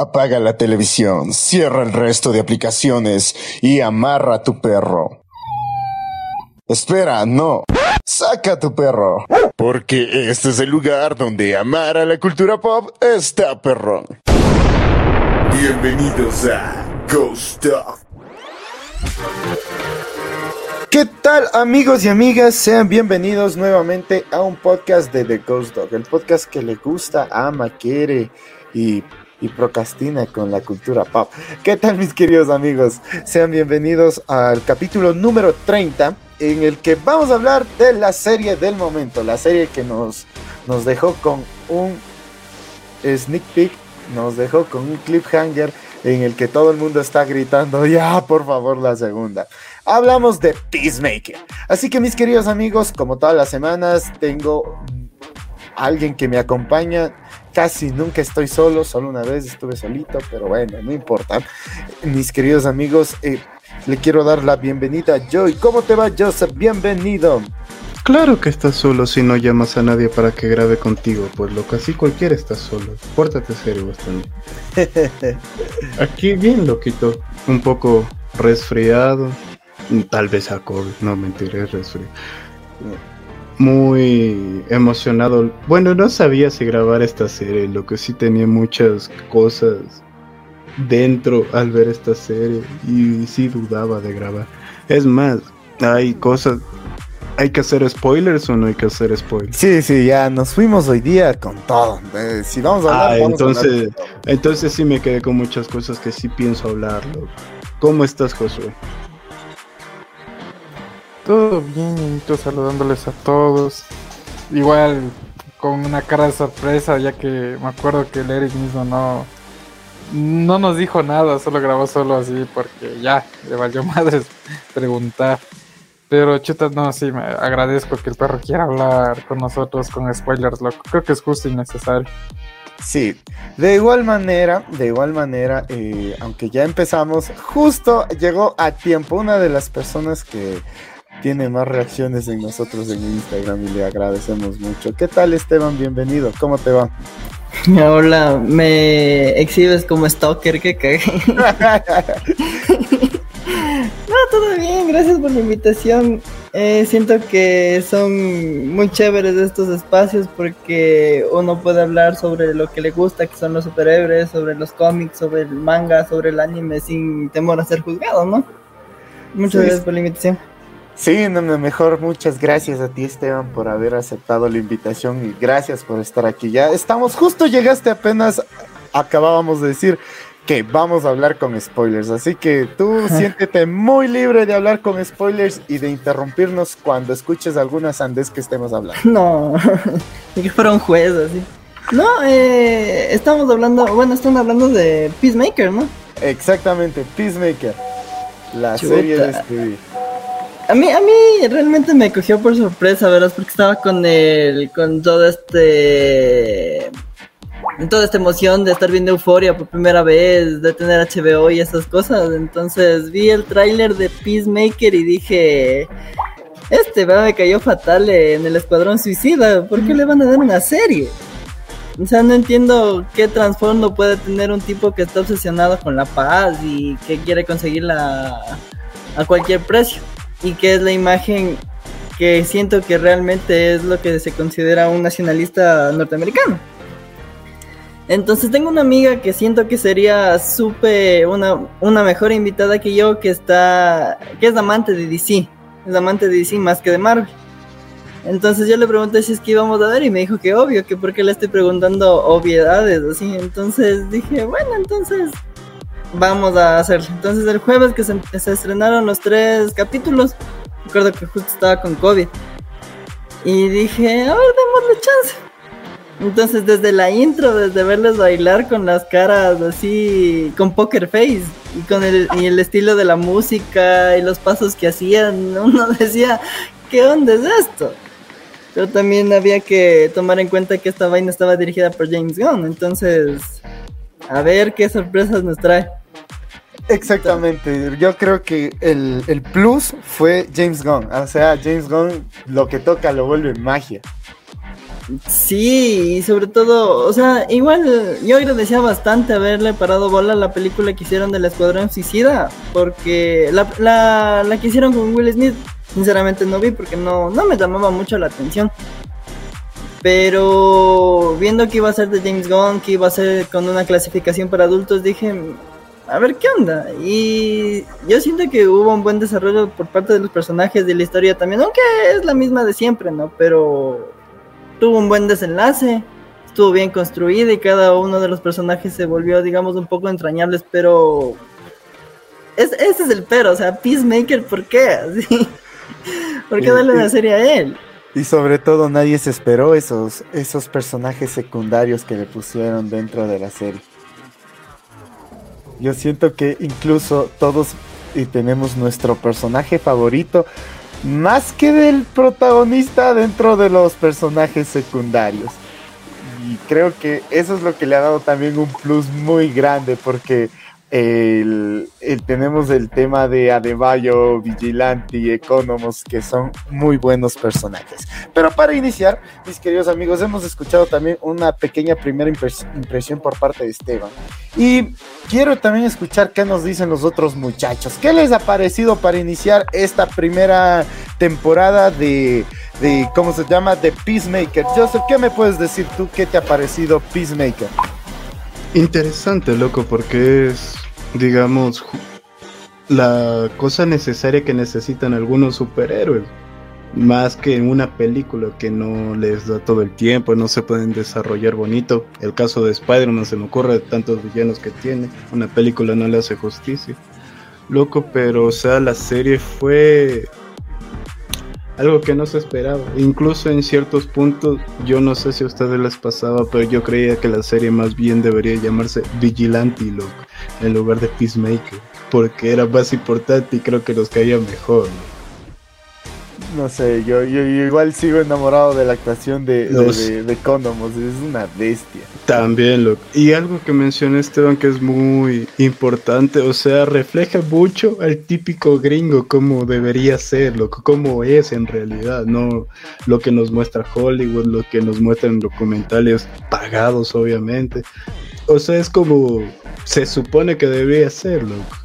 Apaga la televisión, cierra el resto de aplicaciones y amarra tu perro. Espera, no. Saca tu perro. Porque este es el lugar donde amar a la cultura pop está perrón. Bienvenidos a Ghost Talk. ¿Qué tal amigos y amigas? Sean bienvenidos nuevamente a un podcast de The Ghost Dog, el podcast que le gusta, ama, quiere y y procrastina con la cultura pop. ¿Qué tal mis queridos amigos? Sean bienvenidos al capítulo número 30 en el que vamos a hablar de la serie del momento, la serie que nos, nos dejó con un sneak peek, nos dejó con un cliffhanger en el que todo el mundo está gritando, ya por favor la segunda. Hablamos de Peacemaker. Así que mis queridos amigos, como todas las semanas, tengo alguien que me acompaña casi nunca estoy solo, solo una vez estuve solito, pero bueno, no importa. Mis queridos amigos, eh, le quiero dar la bienvenida a Joy. ¿Cómo te va, Joseph? Bienvenido. Claro que estás solo si no llamas a nadie para que grabe contigo, pues lo casi cualquiera está solo. Pórtate serio bastante. Aquí bien loquito, un poco resfriado, tal vez a COVID, no mentiré, resfriado muy emocionado. Bueno, no sabía si grabar esta serie, lo que sí tenía muchas cosas dentro al ver esta serie y sí dudaba de grabar. Es más, hay cosas... ¿Hay que hacer spoilers o no hay que hacer spoilers? Sí, sí, ya nos fuimos hoy día con todo. Eh, si vamos a hablar, ah, entonces, entonces sí me quedé con muchas cosas que sí pienso hablarlo. ¿Cómo estás, Josué? Todo bien, yo saludándoles a todos. Igual con una cara de sorpresa, ya que me acuerdo que el Eric mismo no, no nos dijo nada, solo grabó solo así porque ya le valió madres preguntar. Pero chuta, no, sí, me agradezco que el perro quiera hablar con nosotros con spoilers, loco. Creo que es justo y necesario. Sí, de igual manera, de igual manera, eh, aunque ya empezamos, justo llegó a tiempo una de las personas que tiene más reacciones en nosotros en Instagram y le agradecemos mucho. ¿Qué tal Esteban? Bienvenido, ¿cómo te va? Hola, me exhibes como stalker, que cagué. no, todo bien, gracias por la invitación. Eh, siento que son muy chéveres estos espacios porque uno puede hablar sobre lo que le gusta, que son los superhéroes, sobre los cómics, sobre el manga, sobre el anime, sin temor a ser juzgado, ¿no? Muchas gracias por la invitación. Sí, no, mejor muchas gracias a ti Esteban por haber aceptado la invitación y gracias por estar aquí. Ya estamos, justo llegaste apenas, acabábamos de decir que vamos a hablar con spoilers, así que tú siéntete muy libre de hablar con spoilers y de interrumpirnos cuando escuches alguna sandez que estemos hablando. No, ni que fuera un juez así. No, eh, estamos hablando, bueno, están hablando de Peacemaker, ¿no? Exactamente, Peacemaker, la serie de Stevie. A mí, a mí realmente me cogió por sorpresa, ¿verdad? Porque estaba con el, con todo este, toda esta emoción de estar viendo Euforia por primera vez, de tener HBO y esas cosas. Entonces vi el tráiler de Peacemaker y dije, este. Me cayó fatal en el Escuadrón Suicida. ¿Por qué le van a dar una serie? O sea, no entiendo qué trasfondo puede tener un tipo que está obsesionado con la paz y que quiere conseguirla a cualquier precio y que es la imagen que siento que realmente es lo que se considera un nacionalista norteamericano. Entonces tengo una amiga que siento que sería súper una, una mejor invitada que yo que está que es amante de DC, es amante de DC más que de Marvel. Entonces yo le pregunté si es que íbamos a ver y me dijo que obvio, que porque le estoy preguntando obviedades así. Entonces dije, bueno, entonces vamos a hacerlo. Entonces el jueves que se, estrenaron los tres capítulos, recuerdo que justo estaba con COVID. Y dije, a ver, démosle chance. Entonces desde la intro, desde verles bailar con las caras así, con poker face, y con el, y el estilo de la música y los pasos que hacían, uno decía, ¿qué onda es esto? Pero también había que tomar en cuenta que esta vaina estaba dirigida por James Gunn, entonces a ver qué sorpresas nos trae. Exactamente, yo creo que el, el, plus fue James Gunn, o sea, James Gunn lo que toca lo vuelve magia. Sí, y sobre todo, o sea, igual yo agradecía bastante haberle parado bola a la película que hicieron del Escuadrón Suicida, porque la, la, la que hicieron con Will Smith, sinceramente no vi porque no, no me llamaba mucho la atención. Pero viendo que iba a ser de James Gunn, que iba a ser con una clasificación para adultos, dije, a ver qué onda. Y yo siento que hubo un buen desarrollo por parte de los personajes de la historia también, aunque es la misma de siempre, ¿no? Pero tuvo un buen desenlace, estuvo bien construida y cada uno de los personajes se volvió, digamos, un poco entrañables, pero es, ese es el pero, o sea, Peacemaker, ¿por qué? ¿Por qué darle una serie a él? Y sobre todo nadie se esperó esos, esos personajes secundarios que le pusieron dentro de la serie. Yo siento que incluso todos y tenemos nuestro personaje favorito, más que del protagonista dentro de los personajes secundarios. Y creo que eso es lo que le ha dado también un plus muy grande porque tenemos el tema de Adebayo, Vigilante y Economos, que son muy buenos personajes. Pero para iniciar, mis queridos amigos, hemos escuchado también una pequeña primera impresión por parte de Esteban. Y quiero también escuchar qué nos dicen los otros muchachos. ¿Qué les ha parecido para iniciar esta primera temporada de, de ¿cómo se llama? De Peacemaker. Joseph, ¿qué me puedes decir tú? ¿Qué te ha parecido Peacemaker? Interesante, loco, porque es, digamos, la cosa necesaria que necesitan algunos superhéroes. Más que en una película que no les da todo el tiempo, no se pueden desarrollar bonito. El caso de Spider-Man se me ocurre de tantos villanos que tiene. Una película no le hace justicia. Loco, pero o sea, la serie fue algo que no se esperaba. Incluso en ciertos puntos, yo no sé si a ustedes les pasaba, pero yo creía que la serie más bien debería llamarse Vigilante loco, en lugar de Peacemaker, porque era más importante y creo que nos caía mejor. ¿no? No sé, yo, yo, igual sigo enamorado de la actuación de, de, de, de Condomos, es una bestia. También, loco. Y algo que mencioné Esteban que es muy importante, o sea, refleja mucho al típico gringo como debería ser, loco, como es en realidad, no lo que nos muestra Hollywood, lo que nos muestran documentales pagados, obviamente. O sea, es como se supone que debería ser, loco.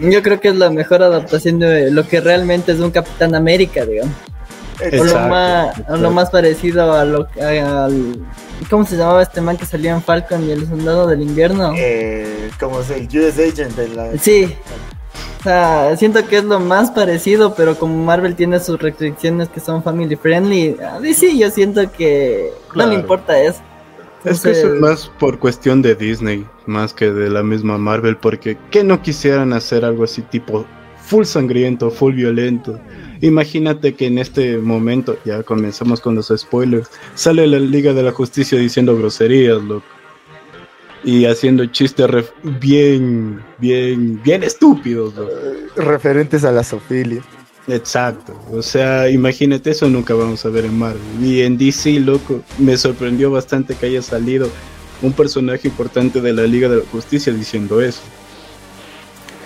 Yo creo que es la mejor adaptación de lo que realmente es un Capitán América, digamos. Exacto, o lo más, exacto. lo más parecido a lo al ¿Cómo se llamaba este man que salía en Falcon y el Soldado del Invierno? Eh, como es el US Agent de la... Sí. O sea, siento que es lo más parecido, pero como Marvel tiene sus restricciones que son family friendly, a mí sí, yo siento que claro. no le importa eso. Es que eso es más por cuestión de Disney, más que de la misma Marvel, porque que no quisieran hacer algo así tipo full sangriento, full violento. Imagínate que en este momento, ya comenzamos con los spoilers, sale la Liga de la Justicia diciendo groserías, loco. Y haciendo chistes bien, bien, bien estúpidos, loco. Referentes a la sofilia. Exacto, o sea, imagínate eso nunca vamos a ver en Marvel. Y en DC, loco, me sorprendió bastante que haya salido un personaje importante de la Liga de la Justicia diciendo eso.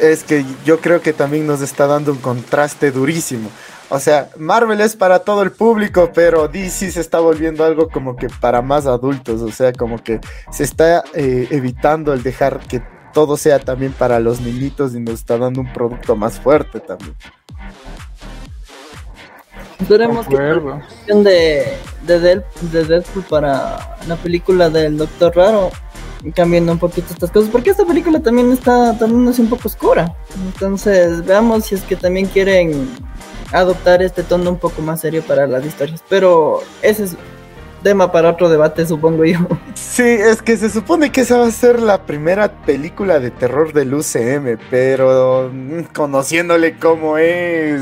Es que yo creo que también nos está dando un contraste durísimo. O sea, Marvel es para todo el público, pero DC se está volviendo algo como que para más adultos. O sea, como que se está eh, evitando el dejar que todo sea también para los niñitos y nos está dando un producto más fuerte también. Que la de, de, Deadpool, de Deadpool para la película del Doctor Raro cambiando un poquito estas cosas, porque esta película también está tornándose un poco oscura. Entonces, veamos si es que también quieren adoptar este tono un poco más serio para las historias. Pero ese es tema para otro debate, supongo yo. Sí, es que se supone que esa va a ser la primera película de terror del UCM, pero conociéndole cómo es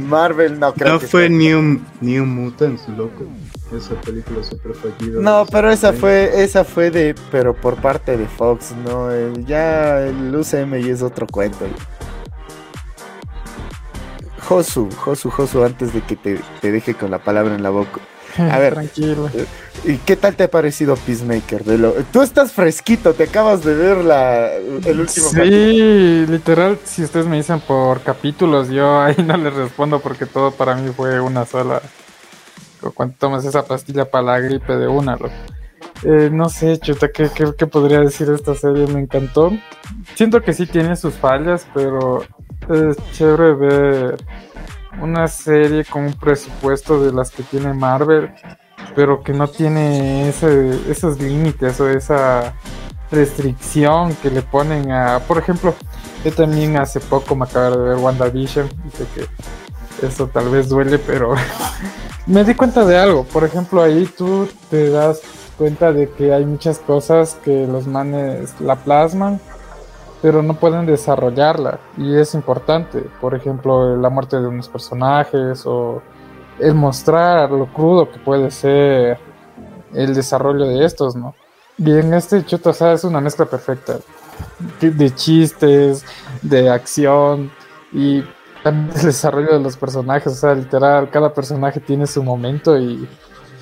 Marvel, no creo no que fue New, New Mutants, loco. Esa película super fallida. No, pero esa fue, esa fue de, pero por parte de Fox, no, el, ya el UCM y es otro cuento. Josu, Josu, Josu, antes de que te, te, deje con la palabra en la boca. A ver, Tranquilo. ¿y qué tal te ha parecido Peacemaker? De lo, tú estás fresquito, te acabas de ver la, el último Sí, capítulo. literal, si ustedes me dicen por capítulos, yo ahí no les respondo porque todo para mí fue una sola cuando tomas esa pastilla para la gripe de una, loco. Eh, no sé, chuta, ¿qué, qué, qué podría decir de esta serie? Me encantó. Siento que sí tiene sus fallas, pero es chévere ver una serie con un presupuesto de las que tiene Marvel, pero que no tiene ese, esos límites o esa restricción que le ponen a, por ejemplo, yo también hace poco me acabo de ver WandaVision, dice que eso tal vez duele, pero me di cuenta de algo, por ejemplo, ahí tú te das cuenta de que hay muchas cosas que los manes la plasman, pero no pueden desarrollarla y es importante, por ejemplo, la muerte de unos personajes o el mostrar lo crudo que puede ser el desarrollo de estos, ¿no? Y este chuto, o sea, es una mezcla perfecta de chistes, de acción y también el desarrollo de los personajes, o sea, literal, cada personaje tiene su momento y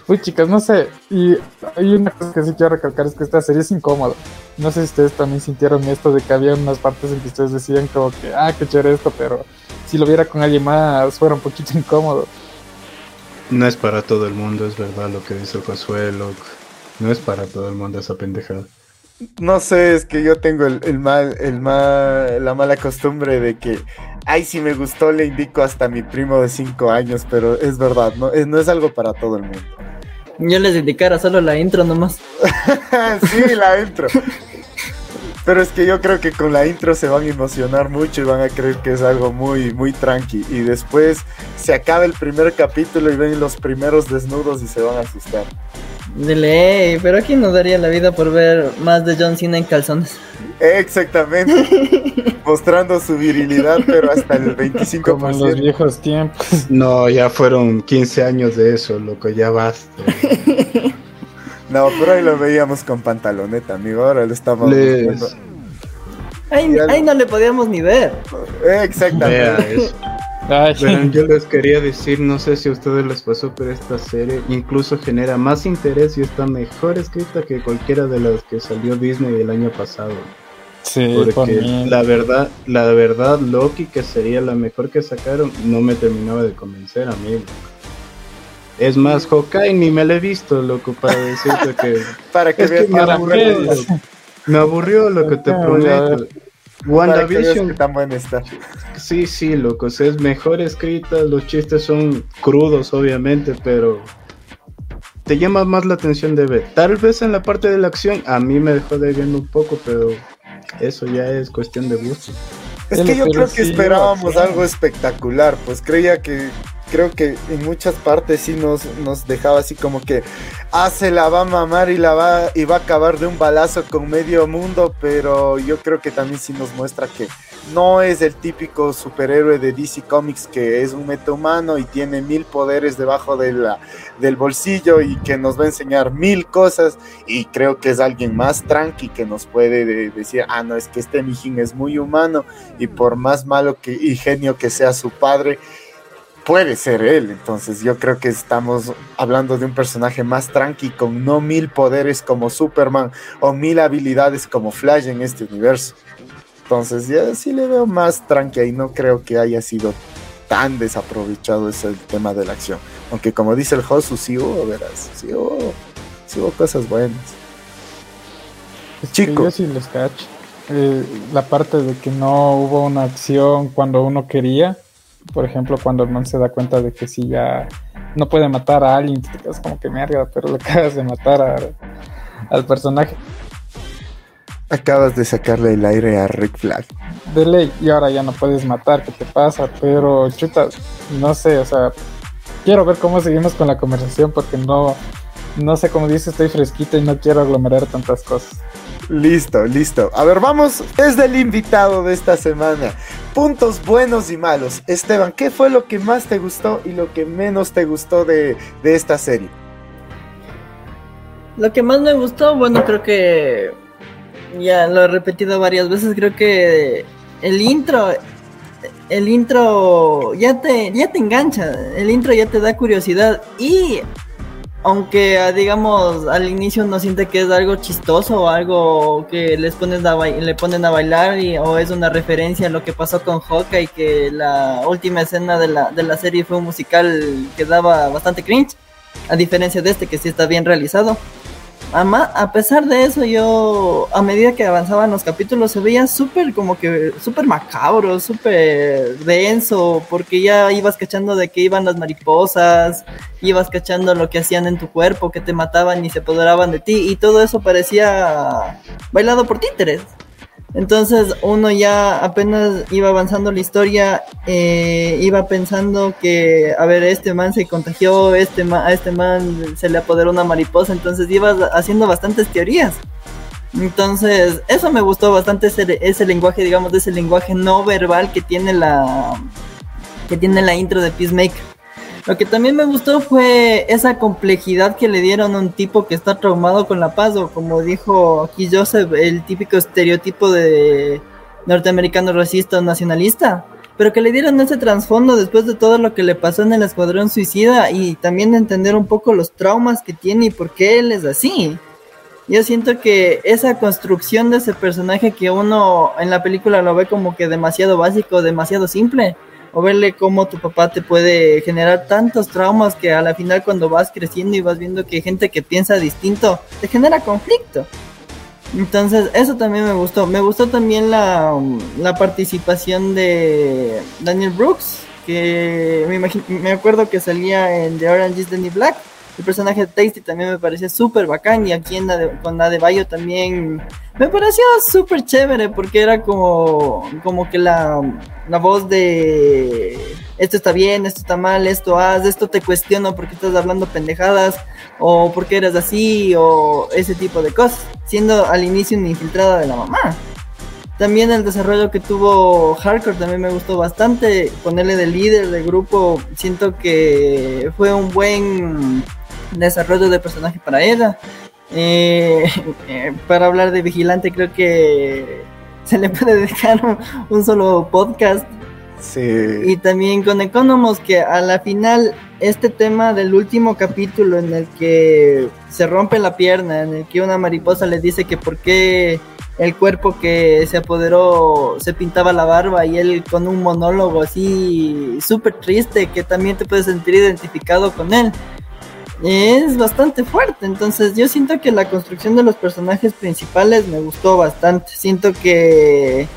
Uy, chicas, no sé. Y hay una cosa que sí quiero recalcar: es que esta serie es incómoda. No sé si ustedes también sintieron esto de que había unas partes en que ustedes decían, como que, ah, qué chévere esto, pero si lo viera con alguien más, fuera un poquito incómodo. No es para todo el mundo, es verdad lo que dice Josué, loco. No es para todo el mundo esa pendejada. No sé, es que yo tengo el, el mal, el mal, la mala costumbre de que, ay, si me gustó le indico hasta a mi primo de 5 años, pero es verdad, no es, no es algo para todo el mundo. Yo les indicara solo la intro nomás. sí, la intro. Pero es que yo creo que con la intro se van a emocionar mucho y van a creer que es algo muy, muy tranqui. Y después se acaba el primer capítulo y ven los primeros desnudos y se van a asustar. Dile, pero aquí nos daría la vida por ver más de John Cena en calzones. Exactamente. Mostrando su virilidad, pero hasta el 25%. Como en los viejos tiempos. No, ya fueron 15 años de eso, loco, ya basta. No, pero ahí lo veíamos con pantaloneta, amigo. Ahora lo estamos Les- viendo. Ahí, ahí no le podíamos ni ver. Exactamente. Ay, Verán, yo les quería decir, no sé si a ustedes les pasó, pero esta serie incluso genera más interés y está mejor escrita que cualquiera de las que salió Disney el año pasado. sí, por Porque mí. la verdad, la verdad, Loki, que sería la mejor que sacaron, no me terminaba de convencer a mí. Es más, Hawkeye ni me la he visto, loco, para decirte que Para que Es que veas me que ¿para aburrió, me aburrió lo que te prometo. WandaVision que tan buena está. Sí, sí, loco, o sea, es mejor escrita, los chistes son crudos, obviamente, pero te llama más la atención de ver. Tal vez en la parte de la acción a mí me dejó debiendo un poco, pero eso ya es cuestión de gusto. Es que yo creo que esperábamos algo espectacular, pues creía que creo que en muchas partes sí nos, nos dejaba así como que ah, se la va a mamar y la va y va a acabar de un balazo con medio mundo, pero yo creo que también sí nos muestra que no es el típico superhéroe de DC Comics que es un metahumano y tiene mil poderes debajo de del bolsillo y que nos va a enseñar mil cosas y creo que es alguien más tranqui que nos puede de- decir, ah, no, es que este mijín es muy humano y por más malo que, y genio que sea su padre, puede ser él. Entonces yo creo que estamos hablando de un personaje más tranqui, con no mil poderes como Superman o mil habilidades como Flash en este universo. Entonces ya sí le veo más tranqui y no creo que haya sido tan desaprovechado ese tema de la acción. Aunque como dice el Josu, sí hubo, verás, sí hubo, sí hubo cosas buenas. Es Chico. Yo sí les cacho. Eh, la parte de que no hubo una acción cuando uno quería. Por ejemplo, cuando el man se da cuenta de que si ya no puede matar a alguien, te quedas como que mierda, pero le acabas de matar a- al personaje Acabas de sacarle el aire a Rick Flag. de ley y ahora ya no puedes matar, ¿qué te pasa? Pero chuta, no sé, o sea, quiero ver cómo seguimos con la conversación porque no, no sé cómo dice, estoy fresquita y no quiero aglomerar tantas cosas. Listo, listo. A ver, vamos desde el invitado de esta semana. Puntos buenos y malos. Esteban, ¿qué fue lo que más te gustó y lo que menos te gustó de, de esta serie? Lo que más me gustó, bueno, creo que ya lo he repetido varias veces, creo que el intro, el intro ya te, ya te engancha, el intro ya te da curiosidad y aunque ah, digamos al inicio no siente que es algo chistoso o algo que les ponen a le ponen a bailar y- o es una referencia a lo que pasó con Hawkeye que la última escena de la, de la serie fue un musical que daba bastante cringe. a diferencia de este que sí está bien realizado. A pesar de eso, yo, a medida que avanzaban los capítulos, se veía súper, como que, súper macabro, súper denso, porque ya ibas cachando de que iban las mariposas, ibas cachando lo que hacían en tu cuerpo, que te mataban y se apoderaban de ti, y todo eso parecía bailado por títeres. Entonces uno ya apenas iba avanzando la historia, eh, iba pensando que, a ver, este man se contagió, este ma- a este man se le apoderó una mariposa, entonces ibas haciendo bastantes teorías. Entonces, eso me gustó bastante, ese, lenguaje, digamos, ese lenguaje no verbal que tiene la, que tiene la intro de Peacemaker. Lo que también me gustó fue esa complejidad que le dieron a un tipo que está traumado con la paz, o como dijo aquí Joseph, el típico estereotipo de norteamericano racista o nacionalista, pero que le dieron ese trasfondo después de todo lo que le pasó en el Escuadrón Suicida y también entender un poco los traumas que tiene y por qué él es así. Yo siento que esa construcción de ese personaje que uno en la película lo ve como que demasiado básico, demasiado simple, o verle cómo tu papá te puede generar tantos traumas que a la final cuando vas creciendo y vas viendo que hay gente que piensa distinto, te genera conflicto. Entonces, eso también me gustó. Me gustó también la, la participación de Daniel Brooks, que me, imagino, me acuerdo que salía en The Orange is the New Black. El personaje de Tasty también me parecía súper bacán y aquí en la de, con la de Bayo también me pareció súper chévere porque era como, como que la, la voz de esto está bien, esto está mal, esto haz, esto te cuestiono porque estás hablando pendejadas o porque eres así o ese tipo de cosas, siendo al inicio una infiltrada de la mamá. También el desarrollo que tuvo Hardcore también me gustó bastante. Ponerle de líder del grupo, siento que fue un buen desarrollo de personaje para ella. Eh, eh, para hablar de Vigilante, creo que se le puede dedicar un, un solo podcast. Sí. Y también con Economos, que a la final, este tema del último capítulo en el que se rompe la pierna, en el que una mariposa le dice que por qué el cuerpo que se apoderó se pintaba la barba y él con un monólogo así súper triste que también te puedes sentir identificado con él. Es bastante fuerte, entonces yo siento que la construcción de los personajes principales me gustó bastante. Siento que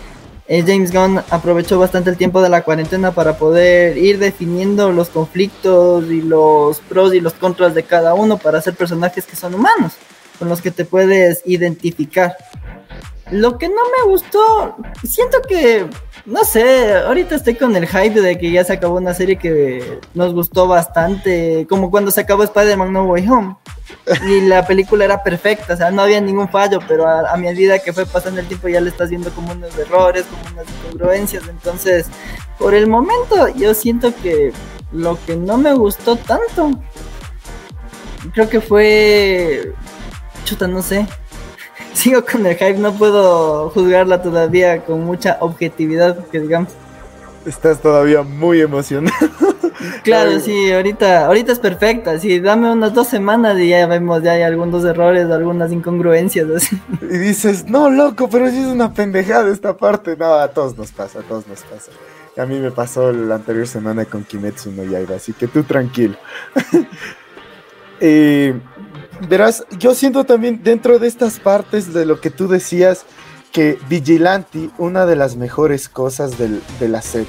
eh, James Gunn aprovechó bastante el tiempo de la cuarentena para poder ir definiendo los conflictos y los pros y los contras de cada uno para hacer personajes que son humanos, con los que te puedes identificar. Lo que no me gustó, siento que, no sé, ahorita estoy con el hype de que ya se acabó una serie que nos gustó bastante, como cuando se acabó Spider-Man No Way Home. Y la película era perfecta, o sea, no había ningún fallo, pero a, a medida que fue pasando el tiempo ya le estás viendo como unos errores, como unas incongruencias. Entonces, por el momento, yo siento que lo que no me gustó tanto, creo que fue. Chuta, no sé sigo con el hype, no puedo juzgarla todavía con mucha objetividad, que digamos. Estás todavía muy emocionado. Claro, Ay. sí, ahorita, ahorita es perfecta, sí, dame unas dos semanas y ya vemos, ya hay algunos errores, algunas incongruencias. Así. Y dices, no, loco, pero sí es una pendejada esta parte. No, a todos nos pasa, a todos nos pasa. A mí me pasó la anterior semana con Kimetsu no Yaiba, así que tú tranquilo. eh, verás, yo siento también dentro de estas partes de lo que tú decías, que Vigilante, una de las mejores cosas del, de la serie.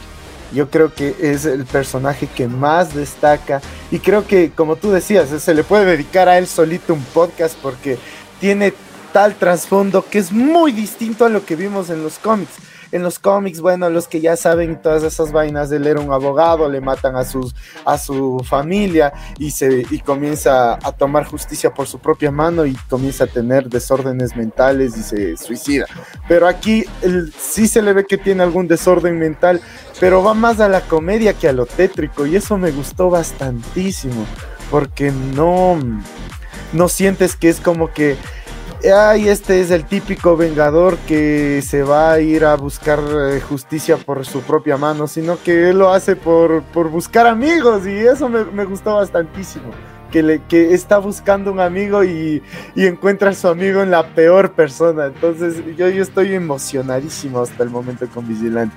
Yo creo que es el personaje que más destaca y creo que, como tú decías, se le puede dedicar a él solito un podcast porque tiene tal trasfondo que es muy distinto a lo que vimos en los cómics en los cómics, bueno, los que ya saben todas esas vainas, él era un abogado, le matan a, sus, a su familia y, se, y comienza a tomar justicia por su propia mano y comienza a tener desórdenes mentales y se suicida. Pero aquí sí se le ve que tiene algún desorden mental, pero va más a la comedia que a lo tétrico y eso me gustó bastantísimo, porque no, no sientes que es como que ay, este es el típico vengador que se va a ir a buscar eh, justicia por su propia mano, sino que él lo hace por, por buscar amigos y eso me, me gustó bastantísimo. Que, le, que está buscando un amigo y, y, encuentra a su amigo en la peor persona. Entonces yo, yo estoy emocionadísimo hasta el momento con Vigilante.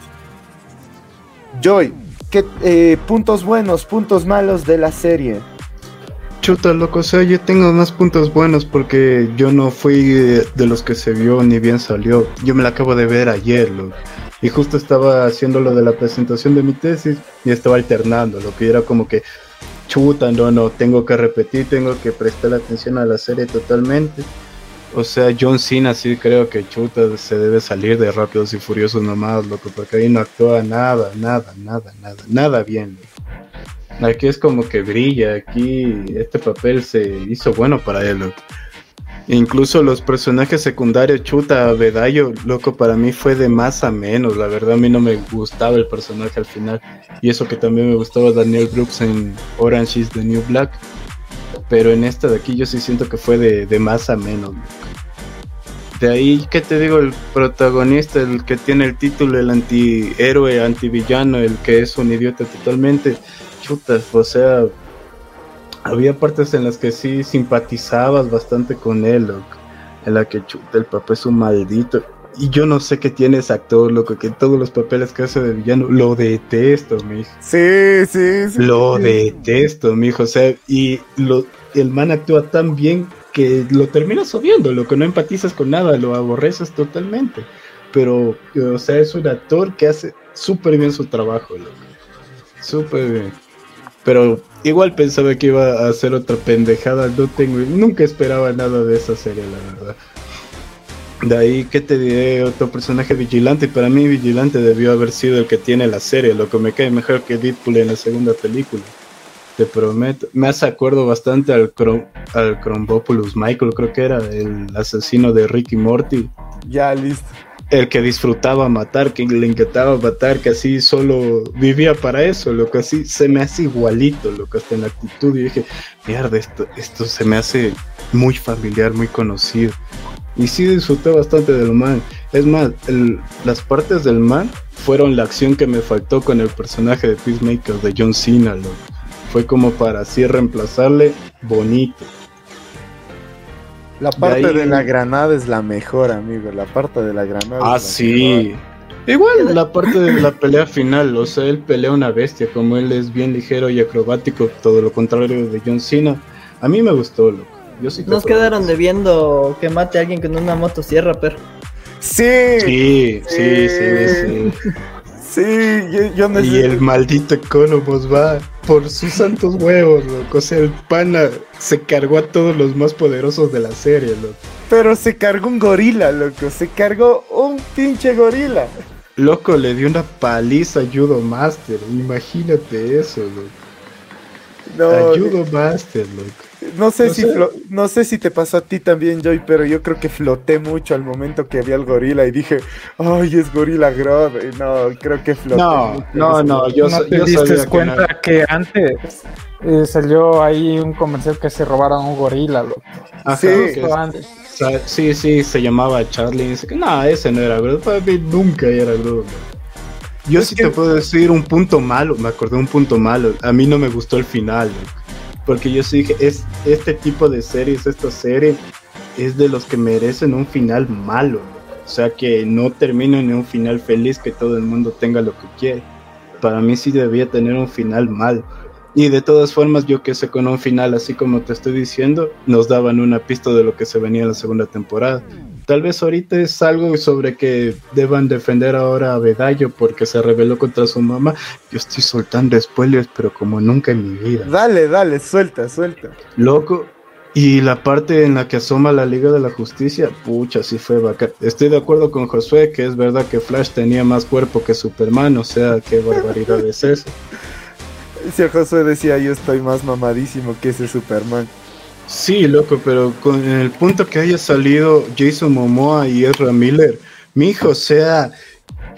Joy, ¿qué eh, puntos buenos, puntos malos de la serie? Chuta, loco, o sea, yo tengo más puntos buenos porque yo no fui de los que se vio ni bien salió. Yo me la acabo de ver ayer, loco. Y justo estaba haciendo lo de la presentación de mi tesis y estaba alternando, lo que era como que, chuta, no, no, tengo que repetir, tengo que prestar atención a la serie totalmente. O sea, John Cena sí creo que chuta se debe salir de Rápidos y Furiosos nomás, loco, porque ahí no actúa nada, nada, nada, nada, nada bien. Aquí es como que brilla, aquí este papel se hizo bueno para él. Incluso los personajes secundarios, chuta, Bedayo, loco, para mí fue de más a menos. La verdad, a mí no me gustaba el personaje al final. Y eso que también me gustaba Daniel Brooks en Orange is the New Black. Pero en esta de aquí yo sí siento que fue de, más a menos. De ahí, ¿qué te digo? El protagonista, el que tiene el título, el antihéroe, antivillano, el que es un idiota totalmente. Chutas, o sea, había partes en las que sí simpatizabas bastante con él, loco. En la que chuta, el papá es un maldito. Y yo no sé qué tiene ese actor, loco, que todos los papeles que hace de villano lo detesto, mijo. Sí, sí, sí. Lo detesto, mijo. O sea, y lo, el man actúa tan bien que lo terminas odiando, lo que no empatizas con nada, lo aborreces totalmente. Pero, o sea, es un actor que hace súper bien su trabajo, loco. Súper bien. Pero igual pensaba que iba a hacer otra pendejada. No tengo, nunca esperaba nada de esa serie, la verdad. De ahí que te diré otro personaje vigilante. Para mí vigilante debió haber sido el que tiene la serie, lo que me cae mejor que Deadpool en la segunda película. Te prometo. Me hace acuerdo bastante al, Crom al Crombopoulos Michael, creo que era el asesino de Ricky Morty. Ya, listo el que disfrutaba matar, que le encantaba matar, que así solo vivía para eso, lo que así se me hace igualito, lo que hasta en la actitud. Y dije, mierda, esto, esto se me hace muy familiar, muy conocido. Y sí disfruté bastante del man. Es más, las partes del man fueron la acción que me faltó con el personaje de Peacemaker de John Cena, Fue como para así reemplazarle bonito. La parte de, la granada es la mejor, amigo. La parte de la granada. Ah, sí. Igual la parte de la pelea final, o sea, él pelea una bestia, como él es bien ligero y acrobático, todo lo contrario de John Cena. A mí me gustó, loco. Yo sí Nos quedaron debiendo que mate a alguien con una motosierra, pero. Sí. Sí, sí, sí, sí. Sí, yo, yo Y el maldito Economos va por sus santos huevos, loco. O sea, el pana se cargó a todos los más poderosos de la serie, loco. Pero se cargó un gorila, loco. Se cargó un pinche gorila. Loco, le dio una paliza a Judo Master. Imagínate eso, loco. No, Judo Master, loco. No sé, si no sé si te pasó a ti también, Joy, pero yo creo que floté mucho al momento que vi al gorila y dije, ay, es gorila Grodd. No, creo que floté. No, no, no, yo, ¿No te diste cuenta que, antes eh, salió ahí un comercial que se robaron un gorila, loco. sí, sí, sí, se llamaba Charlie. dice que no, ese no era Grodd. Para mí nunca era Grodd. Yo sí te puedo decir un punto malo, me acordé un punto malo. A mí no me gustó el final. Porque yo sí dije, es, este tipo de series, esta serie, es de los que merecen un final malo. O sea, que no termine en un final feliz, que todo el mundo tenga lo que quiere. Para mí sí debía tener un final malo. Y de todas formas, yo que sé, con un final así como te estoy diciendo, nos daban una pista de lo que se venía en la segunda temporada. Tal vez ahorita es algo sobre que deban defender ahora a Bedayo porque se rebeló contra su mamá. Yo estoy soltando spoilers, pero como nunca en mi vida. Dale, dale, suelta, suelta. Loco. Y la parte en la que asoma la Liga de la Justicia, pucha, sí fue bacán. Estoy de acuerdo con Josué que es verdad que Flash tenía más cuerpo que Superman, o sea, qué barbaridad es eso. Si Josué decía yo estoy más mamadísimo que ese Superman. Sí, loco, pero con el punto que haya salido Jason Momoa y Ezra Miller, mi hijo, o sea,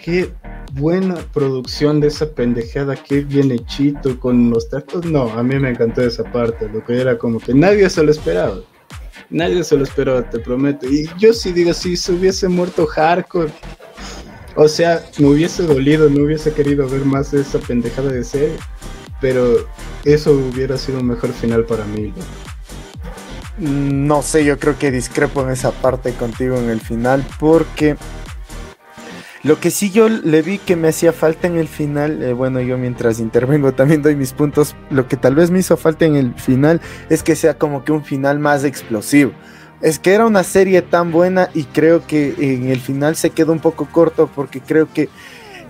qué buena producción de esa pendejada, qué bien hechito con los tacos. No, a mí me encantó esa parte, lo que era como que nadie se lo esperaba. Nadie se lo esperaba, te prometo. Y yo sí digo, si se hubiese muerto hardcore, o sea, me hubiese dolido, no hubiese querido ver más esa pendejada de serie, pero eso hubiera sido un mejor final para mí. No sé, yo creo que discrepo en esa parte contigo en el final porque Lo que sí yo le vi que me hacía falta en el final, eh, bueno, yo mientras intervengo también doy mis puntos, lo que tal vez me hizo falta en el final es que sea como que un final más explosivo. Es que era una serie tan buena y creo que en el final se quedó un poco corto porque creo que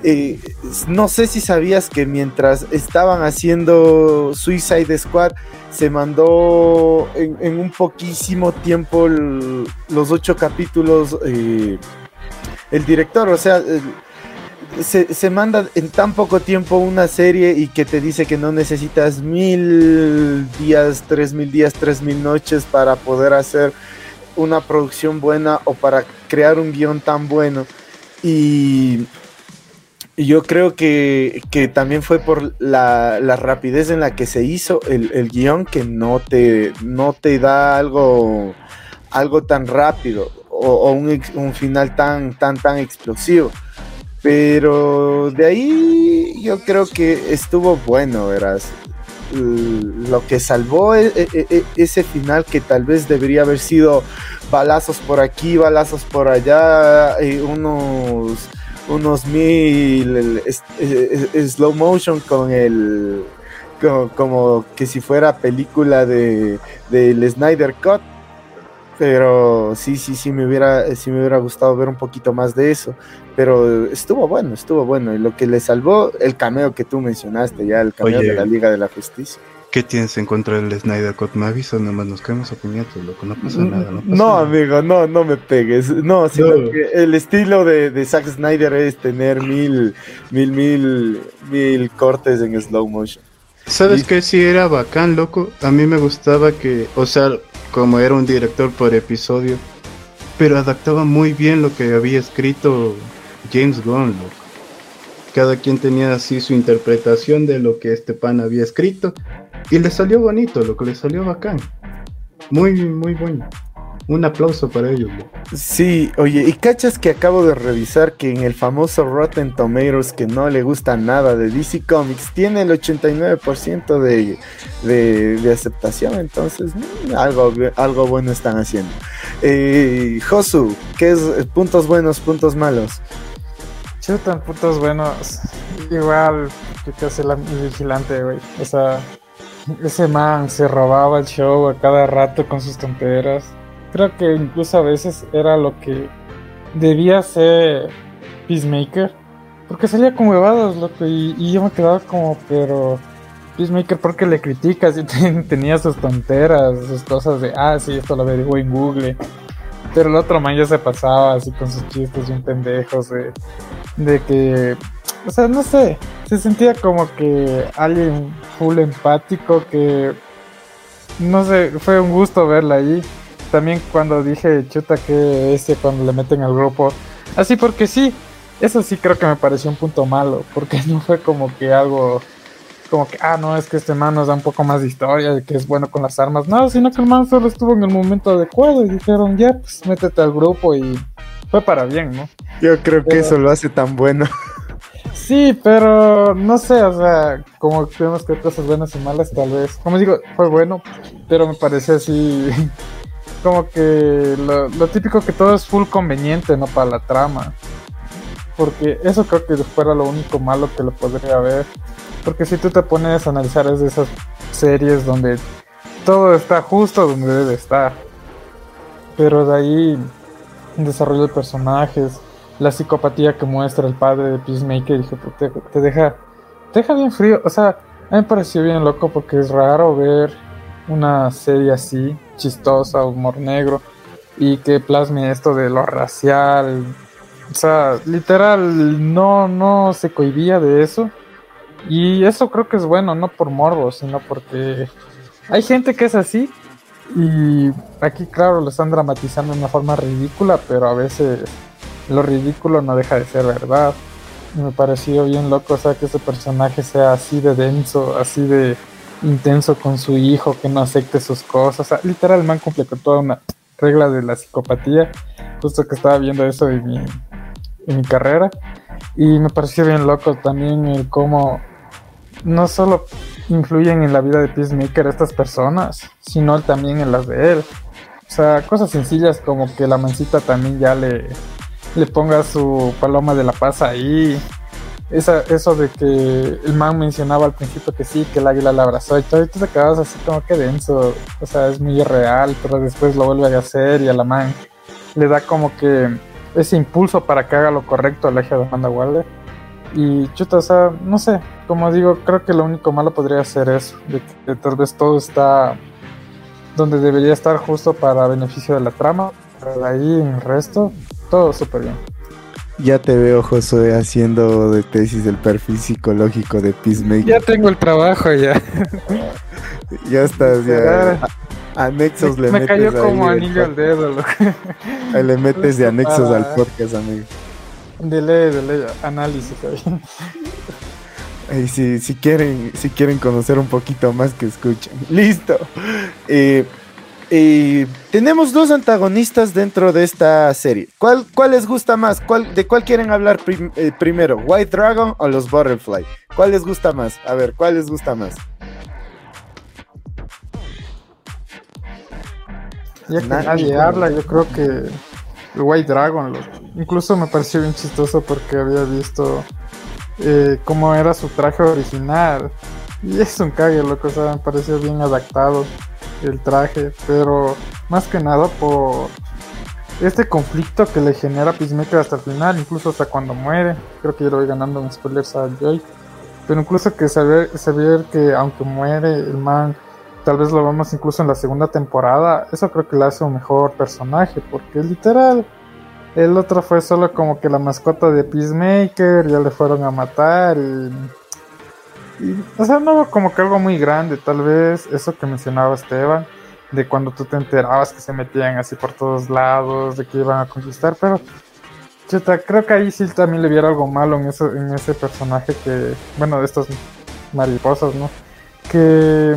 eh, no sé si sabías que mientras estaban haciendo Suicide Squad se mandó en, un poquísimo tiempo los ocho capítulos eh, el director, o sea, se, se, manda en tan poco tiempo una serie y que te dice que no necesitas mil días, tres mil días, tres mil noches para poder hacer una producción buena o para crear un guion tan bueno. Y, yo creo que, también fue por la, rapidez en la que se hizo el, el guion que no te, no te da algo, algo tan rápido o, un, un, final tan, tan, tan explosivo. Pero de ahí yo creo que estuvo bueno, verás. Lo que salvó e, e, e, ese final que tal vez debería haber sido balazos por aquí, balazos por allá, unos unos mil slow motion con el como, que si fuera película de del Snyder Cut pero sí, sí, sí me hubiera, sí me hubiera gustado ver un poquito más de eso. Pero estuvo bueno, estuvo bueno. Y lo que le salvó, el cameo que tú mencionaste, ya el cameo de la Liga de la Justicia. ¿Qué tienes en contra del Snyder Cut? Me nomás nos quedamos a puñetos, loco, no pasa nada. No, no amigo, no, no me pegues. No, sino que el estilo de, de Zack Snyder es tener mil, mil, mil, mil cortes en slow motion. ¿Sabes qué? Si era bacán, loco. A mí me gustaba que, o sea, como era un director por episodio, pero adaptaba muy bien lo que había escrito James Gunn, loco. Cada quien tenía así su interpretación de lo que este pan había escrito y le salió bonito, lo que le salió bacán. Muy, muy bueno. Un aplauso para ellos. Sí, oye, y cachas que acabo de revisar que en el famoso Rotten Tomatoes, que no le gusta nada de DC Comics, tiene el 89% de, de, aceptación, entonces mm, algo, algo bueno están haciendo. Eh, Josu, ¿qué es puntos buenos, puntos malos? Chutan puntos buenos. Igual que hace la vigilante, güey. O sea, ese man se robaba el show a cada rato con sus tonteras creo que incluso a veces era lo que debía ser Peacemaker. Porque salía con huevadas, loco, y, yo me quedaba como, pero Peacemaker, ¿por qué le criticas? Y tenía sus tonteras, sus cosas de, ah, sí, esto lo averiguo en Google. Pero el otro man ya se pasaba así con sus chistes bien pendejos de, de que, o sea, no sé, se sentía como que alguien full empático que, no sé, fue un gusto verla ahí también cuando dije chuta que ese cuando le meten al grupo. Así porque sí, eso sí creo que me pareció un punto malo, porque no fue como que algo como que, ah, no, es que este man nos da un poco más de historia, de que es bueno con las armas. No, sino que el man solo estuvo en el momento adecuado y dijeron, ya, pues métete al grupo y fue para bien, ¿no? Yo creo que eso lo hace tan bueno. Sí, pero no sé, o sea, como tenemos que cosas buenas y malas, tal vez. Como digo, fue bueno, pero me pareció así como que lo, típico que todo es full conveniente, ¿no? Para la trama. Porque eso creo que fuera lo único malo que lo podría haber. Porque si tú te pones a analizar es de esas series donde todo está justo donde debe estar. Pero de ahí desarrollo de personajes, la psicopatía que muestra el padre de Peacemaker, dije, pues, te, deja, te deja bien frío. O sea, a mí me pareció bien loco porque es raro ver una serie así, chistosa, humor negro, y que plasme esto de lo racial. O sea, literal, no, no se cohibía de eso. Y eso creo que es bueno, no por morbo, sino porque hay gente que es así. Y aquí, claro, lo están dramatizando de una forma ridícula, pero a veces lo ridículo no deja de ser verdad. me pareció bien loco, o sea, que ese personaje sea así de denso, así de intenso con su hijo, que no acepte sus cosas. O sea, literal, man cumple con toda una regla de la psicopatía. Justo que estaba viendo eso en mi, en mi carrera. Y me pareció bien loco también el cómo no solo influyen en la vida de Peacemaker estas personas, sino también en las de él. O sea, cosas sencillas como que la mancita también ya le, le ponga su paloma de la paz ahí. Esa, eso de que el man mencionaba al principio que sí, que el águila la abrazó y todo, y tú te quedabas así como que denso, o sea, es muy real, pero después lo vuelve a hacer y a la man le da como que ese impulso para que haga lo correcto al eje de Amanda Waller. Y chuta, o sea, no sé, como digo, creo que lo único malo podría ser eso, de que tal vez todo está donde debería estar justo para beneficio de la trama, pero de ahí en el resto, todo súper bien. Ya te veo, Josué, haciendo de tesis del perfil psicológico de Peacemaker. Ya tengo el trabajo, ya. ya estás, ya. Anexos me, le me metes. cayó como ahí, anillo al dedo. Lo Ahí le metes de anexos Ah. al podcast, amigo. De ley, de ley, análisis. Ahí si, si, quieren, si quieren conocer un poquito más, que escuchen. Listo. Eh, eh, tenemos dos antagonistas dentro de esta serie. ¿Cuál, cuál les gusta más? ¿Cuál, ¿De cuál quieren hablar prim- eh, primero? ¿White Dragon o los Butterfly? ¿Cuál les gusta más? A ver, ¿cuál les gusta más? Ya que Nadie. nadie habla, yo creo que el White Dragon, lo- incluso me pareció bien chistoso porque había visto eh, cómo era su traje original. Y es un cague, loco, o sea, me pareció bien adaptado el traje, pero más que nada por este conflicto que le genera Peacemaker hasta el final, incluso hasta cuando muere. Creo que yo lo voy ganando en spoilers a Joy. Pero incluso que saber, saber que aunque muere el man, tal vez lo vemos incluso en la segunda temporada, eso creo que le hace un mejor personaje, porque literal, el otro fue solo como que la mascota de Peacemaker, ya le fueron a matar y... y, o sea, no como que algo muy grande, tal vez eso que mencionaba Esteban, de cuando tú te enterabas que se metían así por todos lados, de que iban a conquistar, pero chuta, creo que ahí sí también le viera algo malo en, eso, en ese personaje que, bueno, de estas mariposas, ¿no? Que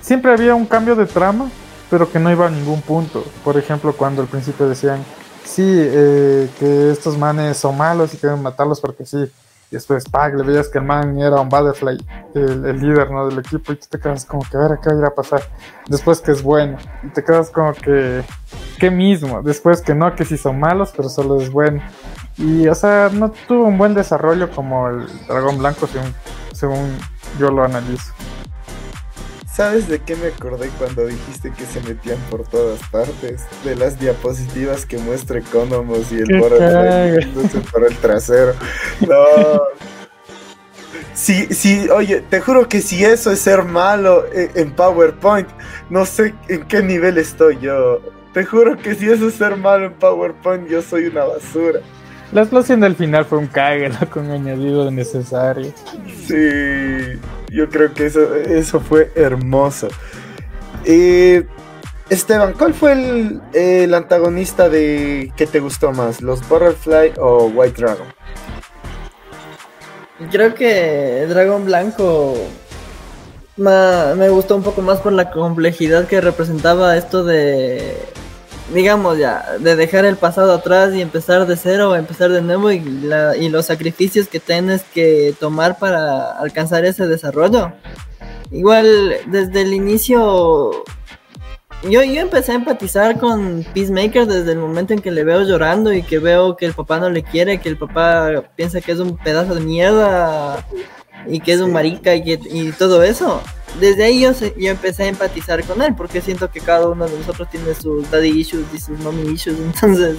siempre había un cambio de trama, pero que no iba a ningún punto. Por ejemplo, cuando al principio decían, sí, eh, que estos manes son malos y que deben matarlos porque sí. Y después, pag, le veías que el man era un butterfly, el, el líder ¿no? del equipo, y tú te quedas como que a ver qué va a ir a pasar. Después que es bueno, y te quedas como que, ¿qué mismo? Después que no, que sí son malos, pero solo es bueno. Y, o sea, no tuvo un buen desarrollo como el dragón blanco, según, según yo lo analizo. ¿Sabes de qué me acordé cuando dijiste que se metían por todas partes? De las diapositivas que muestra Economos y el metiéndose por el trasero. No. Sí, sí, oye, te juro que si eso es ser malo eh, en PowerPoint, no sé en qué nivel estoy yo. Te juro que si eso es ser malo en PowerPoint, yo soy una basura. La explosión del final fue un cague, con añadido necesario. Sí, yo creo que eso, eso fue hermoso. Eh, Esteban, ¿cuál fue el, el antagonista de que te gustó más? ¿Los Butterfly o White Dragon? Creo que Dragón Blanco me gustó un poco más por la complejidad que representaba esto de, digamos ya, de dejar el pasado atrás y empezar de cero, empezar de nuevo y, la- y los sacrificios que tienes que tomar para alcanzar ese desarrollo. Igual desde el inicio yo, yo empecé a empatizar con Peacemaker desde el momento en que le veo llorando y que veo que el papá no le quiere, que el papá piensa que es un pedazo de mierda y que es un marica y, que- y todo eso. Desde ahí yo, yo empecé a empatizar con él porque siento que cada uno de nosotros tiene sus daddy issues y sus mommy issues. Entonces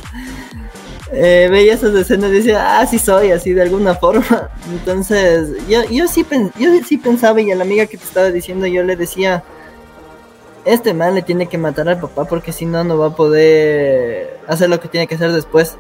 eh, veía esas escenas y decía, ah, sí soy, así de alguna forma. Entonces yo, yo, sí, yo sí pensaba y a la amiga que te estaba diciendo yo le decía este man le tiene que matar al papá porque si no, no va a poder hacer lo que tiene que hacer después.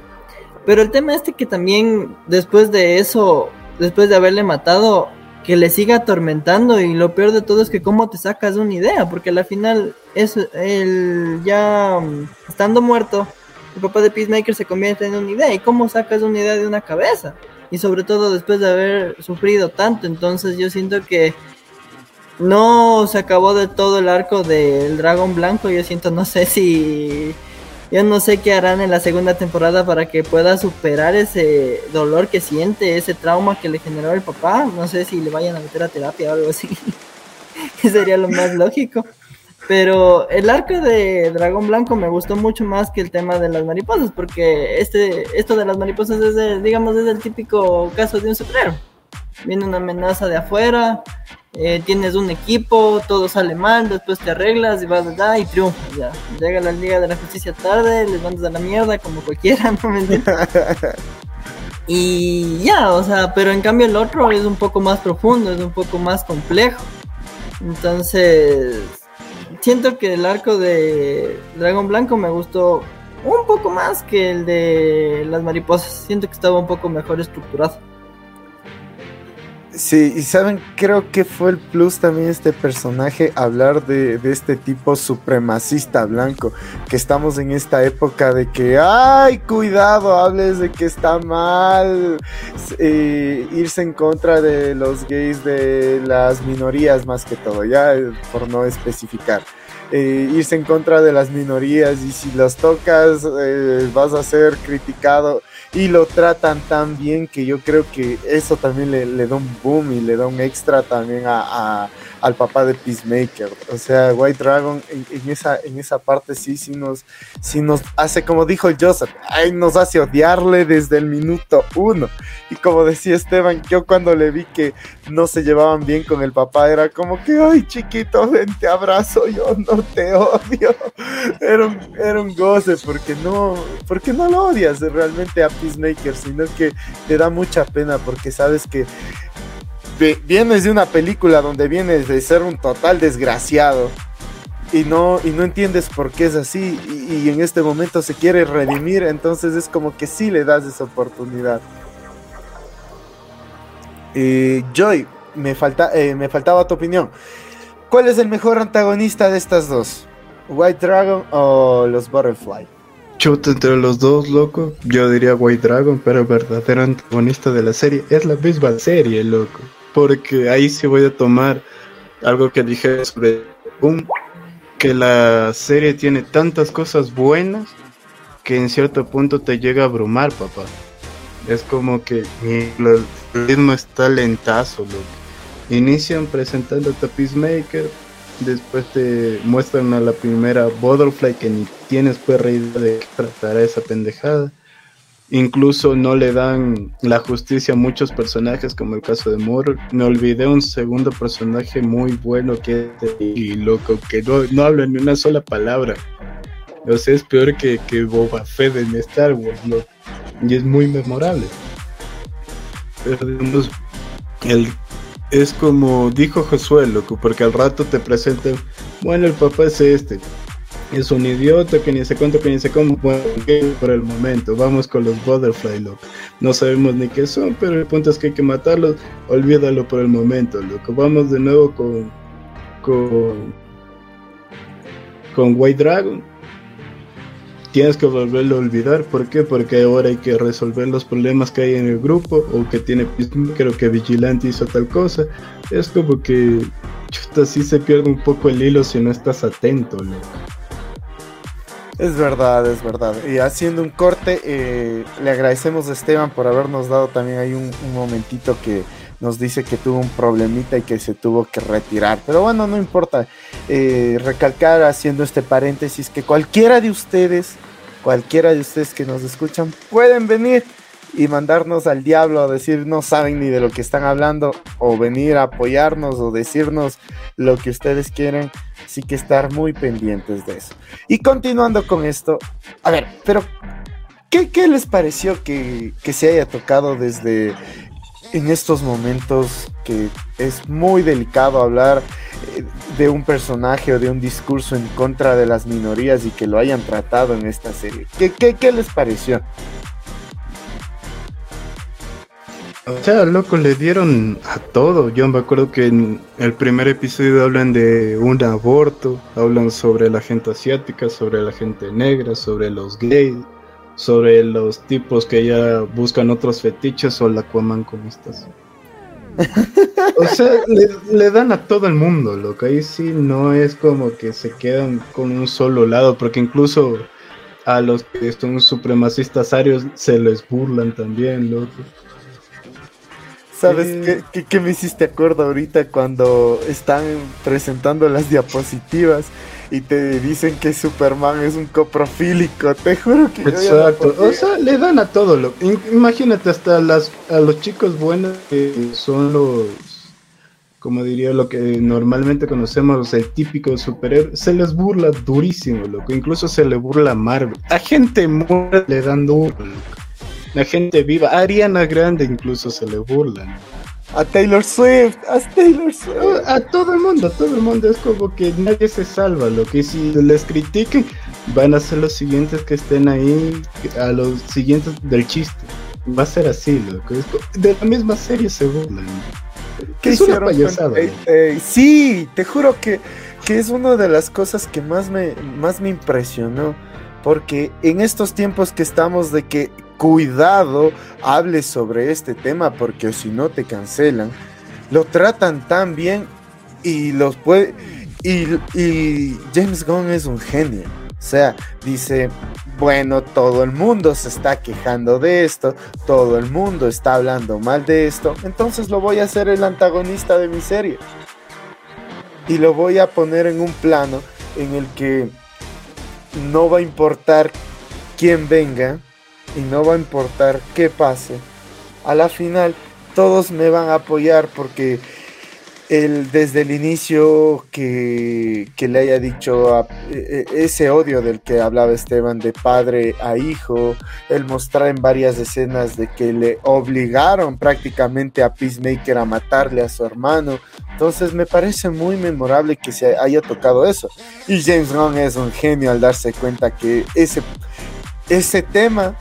Pero el tema este que también después de eso, después de haberle matado, que le siga atormentando y lo peor de todo es que cómo te sacas una idea, porque al final es el ya mm, estando muerto, el papá de Peacemaker se convierte en una idea y cómo sacas una idea de una cabeza. Y sobre todo después de haber sufrido tanto, entonces yo siento que no se acabó de todo el arco del dragón blanco. Yo siento, no sé si. Yo no sé qué harán en la segunda temporada para que pueda superar ese dolor que siente, ese trauma que le generó el papá. No sé si le vayan a meter a terapia o algo así. que sería lo más lógico. Pero el arco de Dragón Blanco me gustó mucho más que el tema de las mariposas, porque este, esto de las mariposas es, digamos, es el típico caso de un superhéroe. Viene una amenaza de afuera, eh, tienes un equipo, todo sale mal, después te arreglas y vas allá y triunfas. Ya. Llega la Liga de la Justicia tarde, les mandas a la mierda como cualquiera, ¿no me Y ya, o sea, pero en cambio el otro es un poco más profundo, es un poco más complejo. Entonces, siento que el arco de Dragón Blanco me gustó un poco más que el de las mariposas. Siento que estaba un poco mejor estructurado. Sí, y saben, creo que fue el plus también este personaje hablar de, este tipo supremacista blanco, que estamos en esta época de que, ay, cuidado, hables de que está mal eh, irse en contra de los gays de las minorías más que todo, ya por no especificar. Eh, irse en contra de las minorías y si las tocas eh, vas a ser criticado. Y lo tratan tan bien que yo creo que eso también le, da un boom y le da un extra también a al papá de Peacemaker. O sea, White Dragon en, esa, en esa parte sí, sí nos, sí nos hace, como dijo Joseph, ay, nos hace odiarle desde el minuto uno. Y como decía Esteban, yo cuando le vi que no se llevaban bien con el papá, era como que, ay, chiquito, ven, te abrazo, yo no te odio. Era un, era un goce, porque no, porque no lo odias realmente a Peacemaker, sino que te da mucha pena porque sabes que vienes de una película donde vienes de ser un total desgraciado y no, y no entiendes por qué es así y, en este momento se quiere redimir, entonces es como que sí le das esa oportunidad. Joy, me, falta, eh, me faltaba tu opinión. ¿Cuál es el mejor antagonista de estas dos? ¿White Dragon o los Butterfly? Chuta entre los dos, loco. Yo diría White Dragon, pero el verdadero antagonista de la serie es la misma serie, loco porque ahí sí voy a tomar algo que dije sobre un que la serie tiene tantas cosas buenas que en cierto punto te llega a abrumar, papá. Es como que el ritmo está lentazo, loco. Inician presentando a Peacemaker, después te muestran a la primera Butterfly que ni tienes pues idea de qué tratará esa pendejada Incluso no le dan la justicia a muchos personajes, como el caso de Moore. Me olvidé un segundo personaje muy bueno que es y loco, que no, no habla ni una sola palabra. O sea, es peor que, que Boba Fett en Star Wars, ¿no? Y es muy memorable. Pero el, es como dijo Josué, loco, porque al rato te presentan, bueno, el papá es este, es un idiota que ni se cuenta, que ni se cómo por el momento. Vamos con los Butterfly, loco. No sabemos ni qué son, pero el punto es que hay que matarlos. Olvídalo por el momento, loco. Vamos de nuevo con. con. con White Dragon. Tienes que volverlo a olvidar. ¿Por qué? Porque ahora hay que resolver los problemas que hay en el grupo. O que tiene. Creo que Vigilante hizo tal cosa. Es como que. Chuta, sí se pierde un poco el hilo si no estás atento, loco. Es verdad, es verdad. Y haciendo un corte, eh, le agradecemos a Esteban por habernos dado también ahí un, momentito que nos dice que tuvo un problemita y que se tuvo que retirar. Pero bueno, no importa. Eh, recalcar haciendo este paréntesis que cualquiera de ustedes, cualquiera de ustedes que nos escuchan, pueden venir y mandarnos al diablo a decir no saben ni de lo que están hablando o venir a apoyarnos o decirnos lo que ustedes quieren. Así que estar muy pendientes de eso. Y continuando con esto, a ver, pero ¿qué, qué les pareció que, que se haya tocado desde en estos momentos que es muy delicado hablar eh, de un personaje o de un discurso en contra de las minorías y que lo hayan tratado en esta serie. ¿Qué, qué, qué les pareció? O sea, loco, le dieron a todo. Yo me acuerdo que en el primer episodio hablan de un aborto, hablan sobre la gente asiática, sobre la gente negra, sobre los gays, sobre los tipos que ya buscan otros fetiches o la Aquaman como estás. o sea, le, dan a todo el mundo, loco. Ahí sí no es como que se quedan con un solo lado, porque incluso a los que son supremacistas arios se les burlan también, loco. ¿Sabes Eh. qué, qué, qué me hiciste acuerdo ahorita cuando están presentando las diapositivas y te dicen que Superman es un coprofílico? Te juro que Exacto, o sea, le dan a todo lo. im- Imagínate hasta las a los chicos buenos que son los, como diría lo que normalmente conocemos, el típico superhéroe, se les burla durísimo, loco. Incluso se le burla a Marvel. A gente muerta le dan duro, loco. La gente viva, a Ariana Grande incluso se le burlan. A Taylor Swift, a Taylor Swift. A, a todo el mundo, a todo el mundo es como que nadie se salva, lo que si les critiquen van a ser los siguientes que estén ahí, a los siguientes del chiste. Va a ser así, loco. De la misma serie se burlan. ¿Qué es una hicieron eh, eh, sí, te juro que, que es una de las cosas que más me, más me impresionó. Porque en estos tiempos que estamos de que cuidado hables sobre este tema porque si no te cancelan, lo tratan tan bien y los puede... Y, y James Gunn es un genio. O sea, dice, bueno, todo el mundo se está quejando de esto, todo el mundo está hablando mal de esto, entonces lo voy a hacer el antagonista de mi serie. Y lo voy a poner en un plano en el que no va a importar quién venga y no va a importar qué pase. A la final todos me van a apoyar porque el, desde el inicio que, que le haya dicho e- e- ese odio del que hablaba Esteban de padre a hijo, el mostrar en varias escenas de que le obligaron prácticamente a Peacemaker a matarle a su hermano. Entonces me parece muy memorable que se haya tocado eso. Y James Gunn es un genio al darse cuenta que ese, ese tema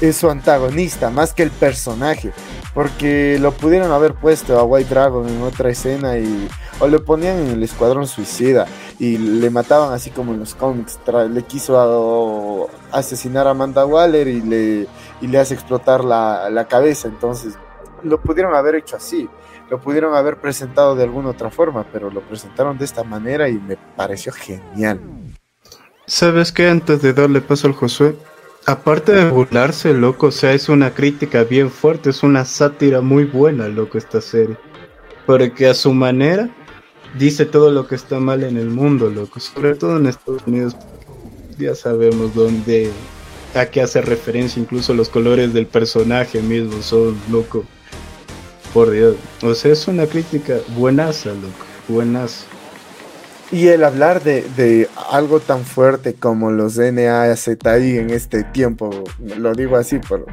es su antagonista, más que el personaje. Porque lo pudieron haber puesto a White Dragon en otra escena y o le ponían en el Escuadrón Suicida y le mataban así como en los cómics. Le quiso a- asesinar a Amanda Waller y le, y le hace explotar la, la cabeza. Entonces lo pudieron haber hecho así. Lo pudieron haber presentado de alguna otra forma, pero lo presentaron de esta manera y me pareció genial. ¿Sabes qué? Antes de darle paso al Josué, aparte de burlarse, loco, o sea, es una crítica bien fuerte, es una sátira muy buena, loco, esta serie. Porque a su manera dice todo lo que está mal en el mundo, loco, sobre todo en Estados Unidos. Ya sabemos dónde, a qué hace referencia, incluso los colores del personaje mismo son, loco. Por Dios. O sea, es una crítica buenaza, loco, buenaza. Y el hablar de, de algo tan fuerte como los NAZI en este tiempo, lo digo así por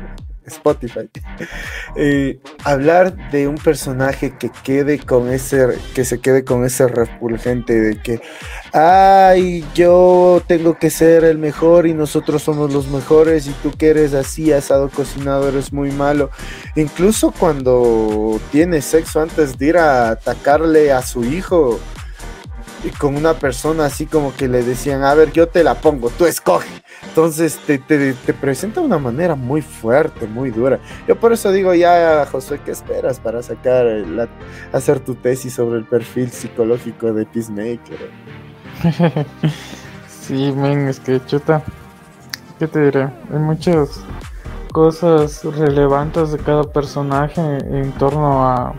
Spotify, eh, hablar de un personaje que quede con ese, que se quede con ese repulgente de que, ay, yo tengo que ser el mejor y nosotros somos los mejores y tú que eres así, asado cocinado, eres muy malo. Incluso cuando tiene sexo antes de ir a atacarle a su hijo, y con una persona así como que le decían, a ver, yo te la pongo, tú escoge. Entonces te, te, te presenta de una manera muy fuerte, muy dura. Yo por eso digo ya, Josué, ¿qué esperas para sacar, la, hacer tu tesis sobre el perfil psicológico de Peacemaker? sí, men, es que chuta. ¿Qué te diré? Hay muchas cosas relevantes de cada personaje en torno a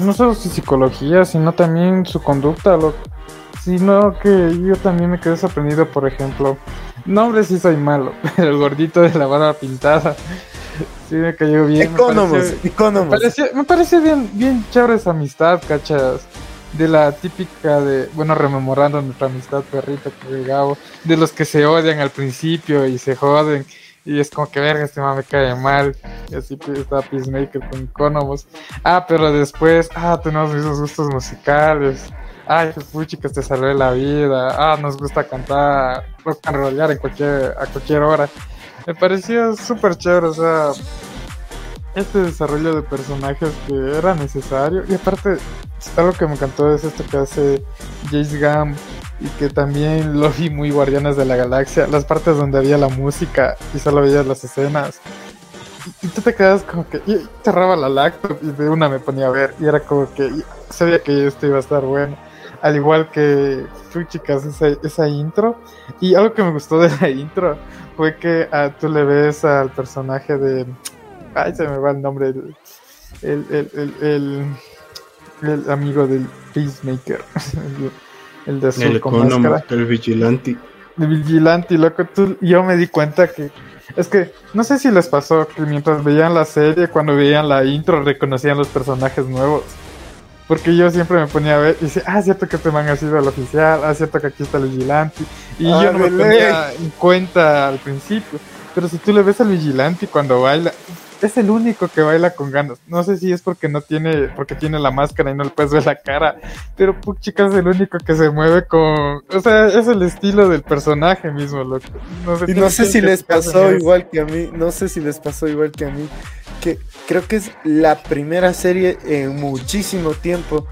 no solo su psicología, sino también su conducta, lo, sino que yo también me quedé sorprendido, por ejemplo, no hombre sí soy malo, pero el gordito de la barba pintada sí me cayó bien. me Economos, pareció- me economos. me parece bien, bien chévere esa amistad, cachas. De la típica de, bueno, rememorando nuestra amistad perrita que Gabo, de los que se odian al principio y se joden. Y es como que verga, este man me cae mal. Y así pues, está Peacemaker con Economos. Ah, pero después, ah, tenemos esos gustos musicales. Ay, puchicas, te salvé la vida. Ah, nos gusta cantar, rock and rollar en cualquier, a cualquier hora. Me pareció súper chévere, o sea, este desarrollo de personajes que era necesario. Y aparte, algo que me encantó es esto que hace Jace Gam y que también lo vi muy Guardianes de la Galaxia, las partes donde había la música y solo veías las escenas. Y, tú te quedas como que, y cerraba la laptop y de una me ponía a ver y era como que sabía que esto iba a estar bueno. Al igual que tú, chicas, esa, esa intro. Y algo que me gustó de la intro fue que ah, tú le ves al personaje de. Ay, se me va el nombre. el- el, el, el, el, el amigo del Peacemaker. El, el de azul El con economo, el vigilante. De vigilante, loco. Tú, yo me di cuenta que. Es que no sé si les pasó que mientras veían la serie, cuando veían la intro, reconocían los personajes nuevos. Porque yo siempre me ponía a ver y decía, ah, cierto que este man ha sido el oficial, ah, cierto que aquí está el vigilante. Y Ah, yo no me ponía en cuenta al principio. Pero si tú le ves al vigilante cuando baila, es el único que baila con ganas. No sé si es porque no tiene, porque tiene la máscara y no le puedes ver la cara. Pero puchica es el único que se mueve con. O sea, es el estilo del personaje mismo, loco. No sé, Y no sé si les pasó igual que a mí, no sé si les pasó igual que a mí, que creo que es la primera serie en muchísimo tiempo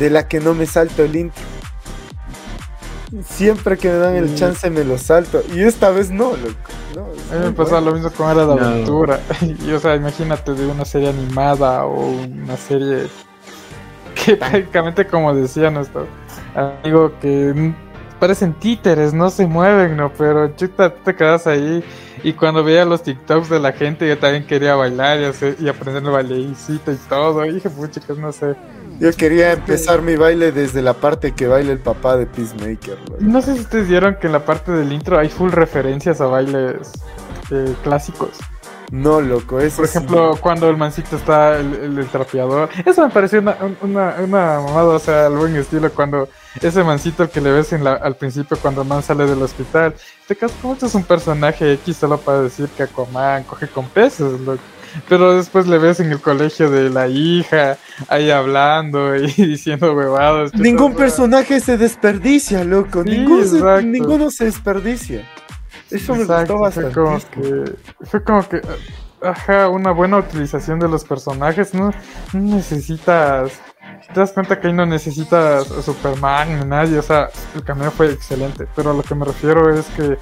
de la que no me salto el intro. Siempre que me dan el Mm. chance me lo salto. Y esta vez no, loco. No, A mí me bueno. lo mismo con Era de No. Aventura. Y, o sea, imagínate de una serie animada o una serie que prácticamente, como decía nuestro amigo, que parecen títeres, no se mueven, ¿no? Pero chuta, tú te quedas ahí. Y cuando veía los TikToks de la gente, yo también quería bailar y, hacer, y aprender el bailecito y todo. Y dije, puchicas, no sé. Yo quería empezar mi baile desde la parte que baila el papá de Peacemaker. loco. Y No sé si ustedes vieron que en la parte del intro hay full referencias a bailes eh, clásicos. No, loco, eso Por sí. ejemplo, cuando el mancito está el, el, el trapeador. Eso me pareció una, una, una mamada, o sea, al buen estilo. Cuando ese mancito que le ves en la, al principio, cuando man sale del hospital, te quedas como esto es un personaje X solo para decir que Aquaman coge con peces, loco. Pero después le ves en el colegio de la hija, ahí hablando y diciendo huevadas. Ningún personaje se desperdicia, loco. Sí, Ningún se- ninguno se desperdicia. Eso me Exacto, gustó fue como bastante. que fue como que ajá una buena utilización de los personajes no, no necesitas te das cuenta que ahí no necesitas a Superman ni nadie o sea el cameo fue excelente pero a lo que me refiero es que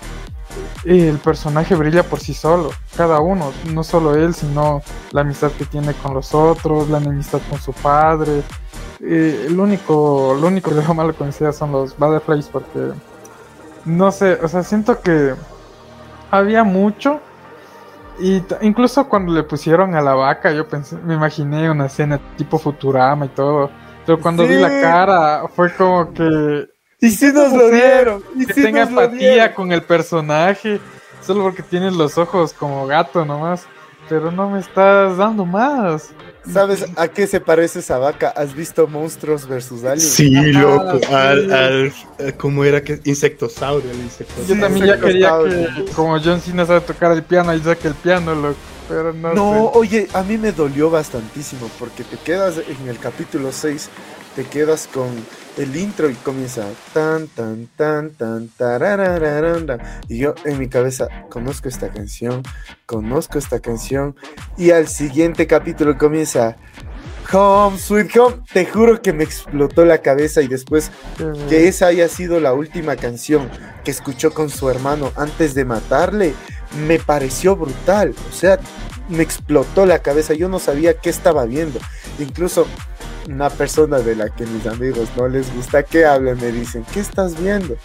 el personaje brilla por sí solo cada uno no solo él sino la amistad que tiene con los otros la enemistad con su padre Eh, el único lo único que malo con esa son los butterflies porque no sé o sea siento que había mucho. Y incluso cuando le pusieron a la vaca, yo pensé, me imaginé una escena tipo Futurama y todo. Pero cuando vi la Sí. cara, fue como que. Y si nos ¿Cómo lo dieron. Y que sí tenga nos empatía dieron. con el personaje. Solo porque tiene los ojos como gato nomás. Pero no me estás dando más. ¿Sabes a qué se parece esa vaca? ¿Has visto Monstruos versus Aliens? Sí, loco. sí. Al, al, eh, ¿Cómo era que? Insectosaurio, el insectosaurio. Yo también ya quería que, como John Cena sabe tocar el piano, y saque el piano, loco. Pero no, No, sé. oye, a mí me dolió bastantísimo porque te quedas en el capítulo 6, te quedas con el intro y comienza tan tan tan tan tararararara. y yo en mi cabeza conozco esta canción, conozco esta canción y al siguiente capítulo comienza Home Sweet Home, te juro que me explotó la cabeza y después que esa haya sido la última canción que escuchó con su hermano antes de matarle, me pareció brutal. O sea, me explotó la cabeza. Yo no sabía qué estaba viendo. Incluso una persona de la que mis amigos no les gusta que hable me dicen, ¿qué estás viendo?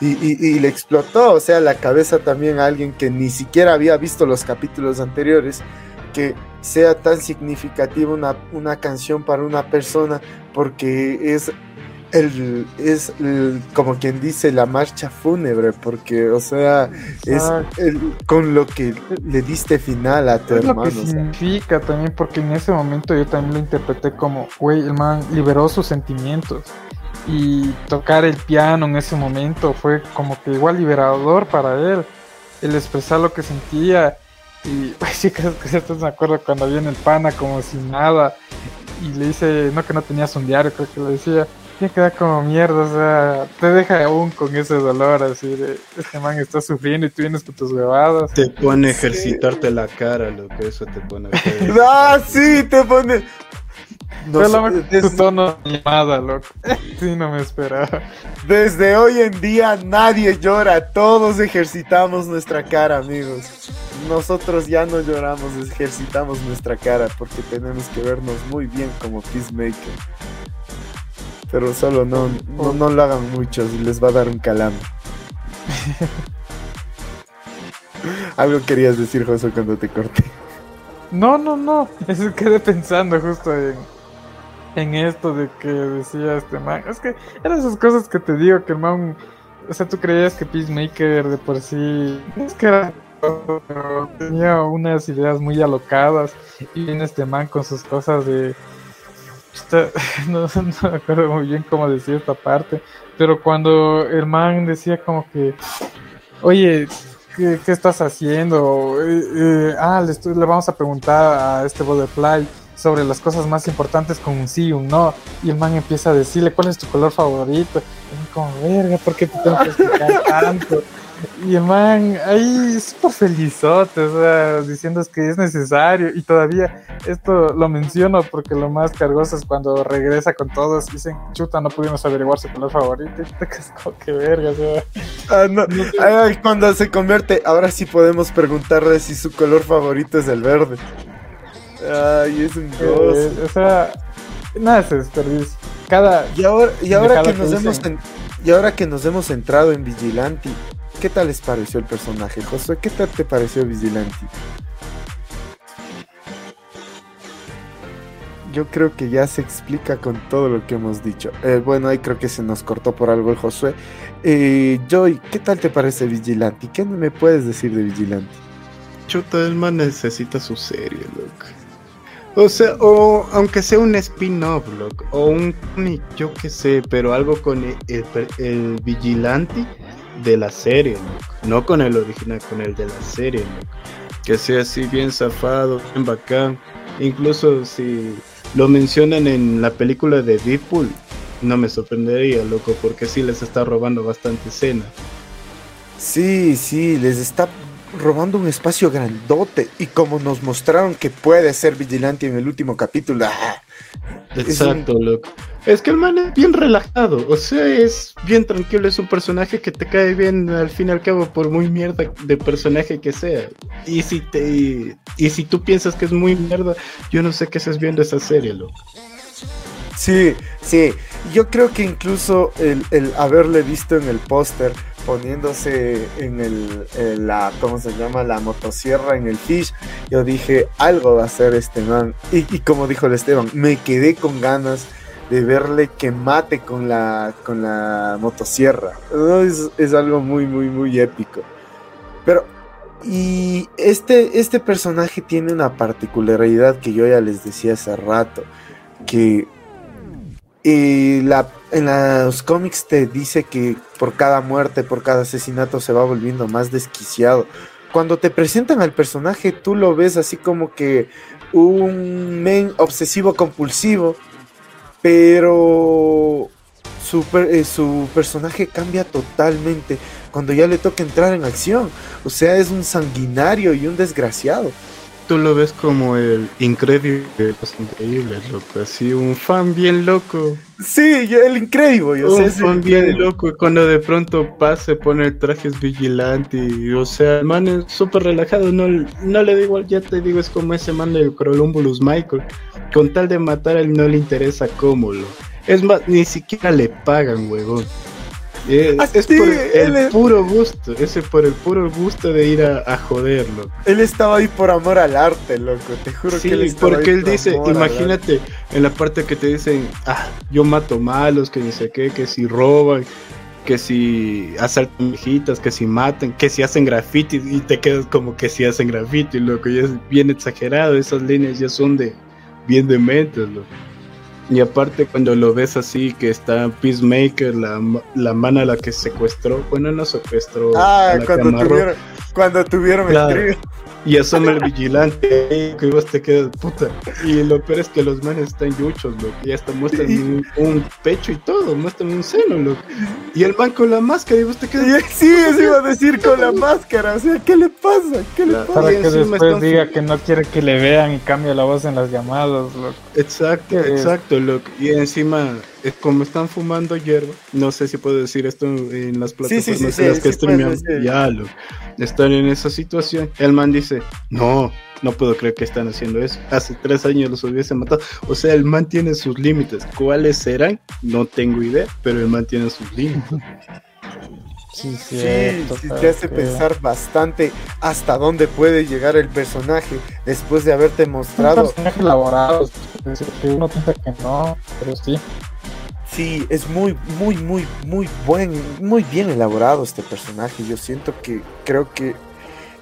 Y, y- le explotó, o sea, la cabeza también a alguien que ni siquiera había visto los capítulos anteriores, que sea tan significativa una, una canción para una persona, porque es el, es el- como quien dice la marcha fúnebre, porque, o sea, es Exacto. el- con lo que le diste final a tu Es lo hermano. que o sea. significa también, porque en ese momento yo también lo interpreté como, güey, el man liberó sus sentimientos. Y tocar el piano en ese momento fue como que igual liberador para él. El expresar lo que sentía. Y, pues sí, que que cierto me acuerdo cuando viene el pana como sin nada. Y le dice, no que no tenías un diario, creo que le decía. Ya queda como mierda, o sea, te deja aún con ese dolor así de, este man está sufriendo y tú vienes con tus huevadas. Te pone a ejercitarte la cara, lo que eso te pone a. ¡Ah, sí! Te pone. No sé, tu tono llamada, loco. Sí, no me esperaba. desde hoy en día nadie llora, todos ejercitamos nuestra cara, amigos. Nosotros ya no lloramos, ejercitamos nuestra cara porque tenemos que vernos muy bien como Peacemaker. Pero solo no, no, no lo hagan muchos y les va a dar un calambre. Algo querías decir, José, cuando te corté. No, no, no. Es quedé pensando justo en, en esto de que decía este man. Es que eran esas cosas que te digo que el man. O sea, tú creías que Peacemaker de por sí. Es que era. tenía unas ideas muy alocadas. Y viene este man con sus cosas de. Está- no, no me acuerdo muy bien cómo decía esta parte. Pero cuando el man decía como que. Oye, ¿qué, qué estás haciendo? Eh, eh, ah, le, estoy- le vamos a preguntar a este Butterfly sobre las cosas más importantes con un sí y un no. Y el man empieza a decirle cuál es tu color favorito. Y como, verga, ¿por qué te tengo que explicar tanto? Y el man ahí súper felizote, o sea, diciendo que es necesario. Y todavía esto lo menciono porque lo más cargoso es cuando regresa con todos dicen, chuta, no pudimos averiguar su color favorito. Y te como que verga, o sea. Ah, no. Ay, cuando se convierte, ahora sí podemos preguntarle si su color favorito es el verde. Ay, es un gozo. Eh, o sea, nada se desperdicia. Cada. Y ahora, y ahora que nos hemos en- y ahora que nos hemos centrado en Vigilante, ¿qué tal les pareció el personaje, Josué? ¿Qué tal te pareció Vigilante? Yo creo que ya se explica con todo lo que hemos dicho. Eh, bueno, ahí creo que se nos cortó por algo el Josué. Eh, Joy, ¿qué tal te parece Vigilante? ¿Qué me puedes decir de Vigilante? Chuta, el man necesita su serie, loco. O sea, o aunque sea un spin-off, loco, o un yo qué sé, pero algo con el vigilante de la serie, loco. No con el original, con el de la serie, loco. Que sea así bien zafado, bien bacán. Incluso si lo mencionan en la película de Deadpool, no me sorprendería, loco, porque sí les está robando bastante escena. Sí, sí, les está robando un espacio grandote. Y como nos mostraron que puede ser vigilante en el último capítulo. ¡ah! Exacto, loco. Es que el man es bien relajado, o sea, es bien tranquilo, es un personaje que te cae bien al fin y al cabo, por muy mierda de personaje que sea. Y si te y, si tú piensas que es muy mierda, yo no sé qué estás viendo esa serie, loco. Sí, sí. Yo creo que incluso el, el haberle visto en el póster poniéndose en el en la ¿cómo se llama? la motosierra en el fish, yo dije, algo va a hacer este man. Y, y como dijo el Esteban, me quedé con ganas de verle que mate con la con la motosierra. Es, es algo muy muy muy épico. Pero y este este personaje tiene una particularidad que yo ya les decía hace rato, que la, en los cómics te dice que por cada muerte, por cada asesinato se va volviendo más desquiciado. Cuando te presentan al personaje, tú lo ves así como que un men obsesivo compulsivo, pero su, eh, su personaje cambia totalmente cuando ya le toca entrar en acción. O sea, es un sanguinario y un desgraciado. Tú lo ves como el increíble de los increíbles, loco, así un fan bien loco. Sí, yo- el increíble. O sea, un fan bien loco y cuando de pronto pasa, se pone el traje es vigilante y, o sea, el man es súper relajado, no, no le digo, ya te digo, es como ese man del Columbus Michael, con tal de matar a él no le interesa cómo lo. Es más, ni siquiera le pagan, huevón. Eh, Ah, es por el es- puro gusto, ese por el puro gusto de ir a, a joderlo. Él estaba ahí por amor al arte, loco. Te juro Sí, que él estaba porque ahí él por dice, imagínate en la parte que te dicen, ah, yo mato malos, que ni sé qué, que si roban, que si asaltan viejitas, que si matan, que si hacen graffiti y te quedas como que si hacen graffiti, loco, ya es bien exagerado, esas líneas ya son de bien dementes, loco. Y aparte cuando lo ves así, que está Peacemaker, la, la mano a la que secuestró, bueno, no secuestró, Ah, cuando tuvieron, cuando tuvieron Claro. el trío. Y asoma el vigilante que vos te quedas puta. Y lo peor es que los manes están yuchos, loco. Y hasta muestran Y- un, un pecho y todo, muestran un seno, loco. Y el man con la máscara y vos te Y quedas. sí, eso iba a decir con la máscara. O sea, ¿qué le pasa? ¿Qué le pasa? Para Y que después diga que no quiere que le vean y cambie la voz en las llamadas, loco. Exacto, exacto, loco. Y encima, como están fumando hierba, no sé si puedo decir esto en las sí, plataformas sí, en sí, las sí que streamean. Ya, loco. Están en esa situación. El man dice, no, no puedo creer que están haciendo eso. Hace tres años los hubiese matado. O sea, el man tiene sus límites. ¿Cuáles serán? No tengo idea, pero el man tiene sus límites. Sí, Sí, cierto, sí, te hace que- pensar bastante hasta dónde puede llegar el personaje después de haberte Es un mostrado. personaje elaborado, es decir, que uno piensa que no, pero sí. Sí, es muy, muy, muy, muy buen, muy bien elaborado este personaje. Yo siento que creo que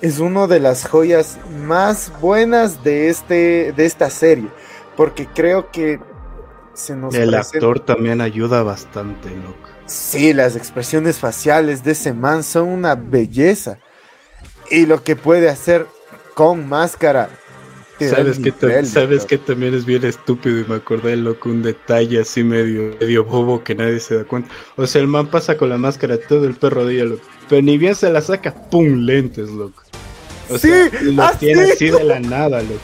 es una de las joyas más buenas de este, de esta serie, porque creo que se nos El presenta- actor también ayuda bastante, loco. Sí, las expresiones faciales de ese man son una belleza. Y lo que puede hacer con máscara. ¿Sabes que, nivel, ¿sabes que también es bien estúpido? Y me acordé, loco, un detalle así medio, medio bobo que nadie se da cuenta. O sea, el man pasa con la máscara todo el perro día, loco. Pero ni bien se la saca, ¡pum! Lentes, loco. O Sí, sea, lo así. tiene así de la nada, loco.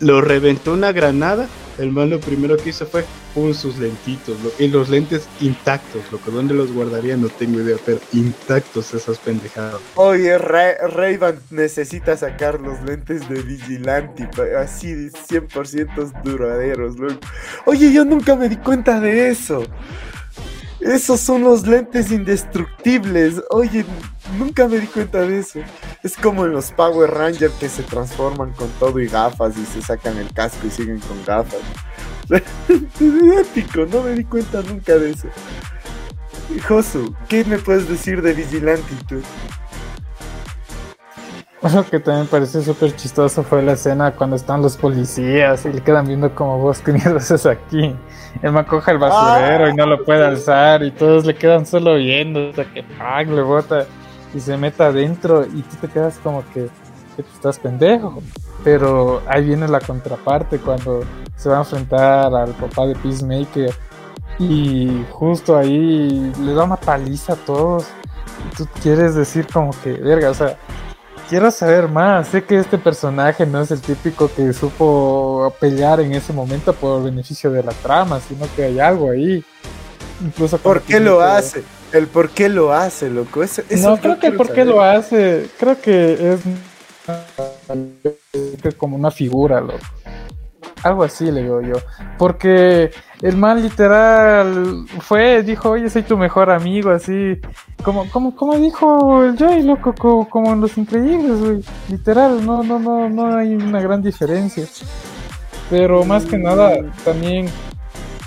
Lo reventó una granada. El man lo primero que hizo fue pum sus lentitos. Y los lentes intactos, loco. ¿Dónde los guardaría? No tengo idea, pero intactos esas pendejadas. Oye, Ray- Ray-Ban necesita sacar los lentes de Vigilante, así 100% duraderos, loco. Oye, yo nunca me di cuenta de eso. Esos son los lentes indestructibles. Oye, nunca me di cuenta de eso. Es como en los Power Rangers que se transforman con todo y gafas y se sacan el casco y siguen con gafas. Es idéntico, no me di cuenta nunca de eso. Josu, ¿qué me puedes decir de Vigilante tú? Lo que también pareció súper chistoso fue la escena cuando están los policías y le quedan viendo como vos qué mierda haces aquí. El man coge el basurero y no lo puede alzar y todos le quedan solo viendo hasta que ¡pam! le bota y se mete adentro y tú te quedas como que, que tú estás pendejo. Pero ahí viene la contraparte cuando se va a enfrentar al papá de Peacemaker y justo ahí le da una paliza a todos. Y tú quieres decir como que, verga, o sea, quiero saber más. Sé que este personaje no es el típico que supo pelear en ese momento por beneficio de la trama, sino que hay algo ahí. Incluso ¿Por qué lo hace? El por qué lo hace, loco. Eso, eso No creo que quiero por qué lo hace. Creo que es como una figura, loco. Algo así le digo yo. Porque el man literal fue, dijo, oye, soy tu mejor amigo, así. Como, como, como dijo el Joy, loco, como, como en Los Increíbles, güey. Literal, no, no, no, no hay una gran diferencia. Pero más que nada, también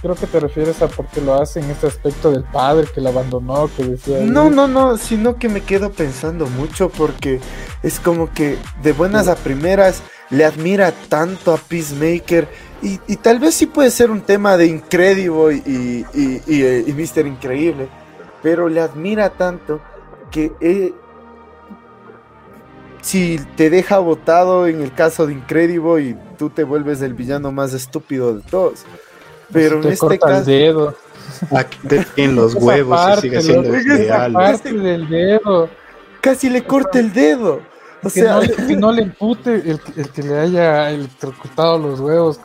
creo que te refieres a por qué lo hace en este aspecto del padre que lo abandonó, que decía... No, no, no, sino que me quedo pensando mucho porque es como que de buenas a primeras le admira tanto a Peacemaker y, y tal vez sí puede ser un tema de Incredible y, y, y, y Mr. Increíble, pero le admira tanto que eh, si te deja botado en el caso de Incredible y tú te vuelves el villano más estúpido de todos. Pero en este corta el caso... dedo. Tienen los huevos parte, y sigue siendo parte del dedo. Casi le corta el dedo. O que, sea, no le, que no le empute el, que- el que le haya electrocutado los huevos,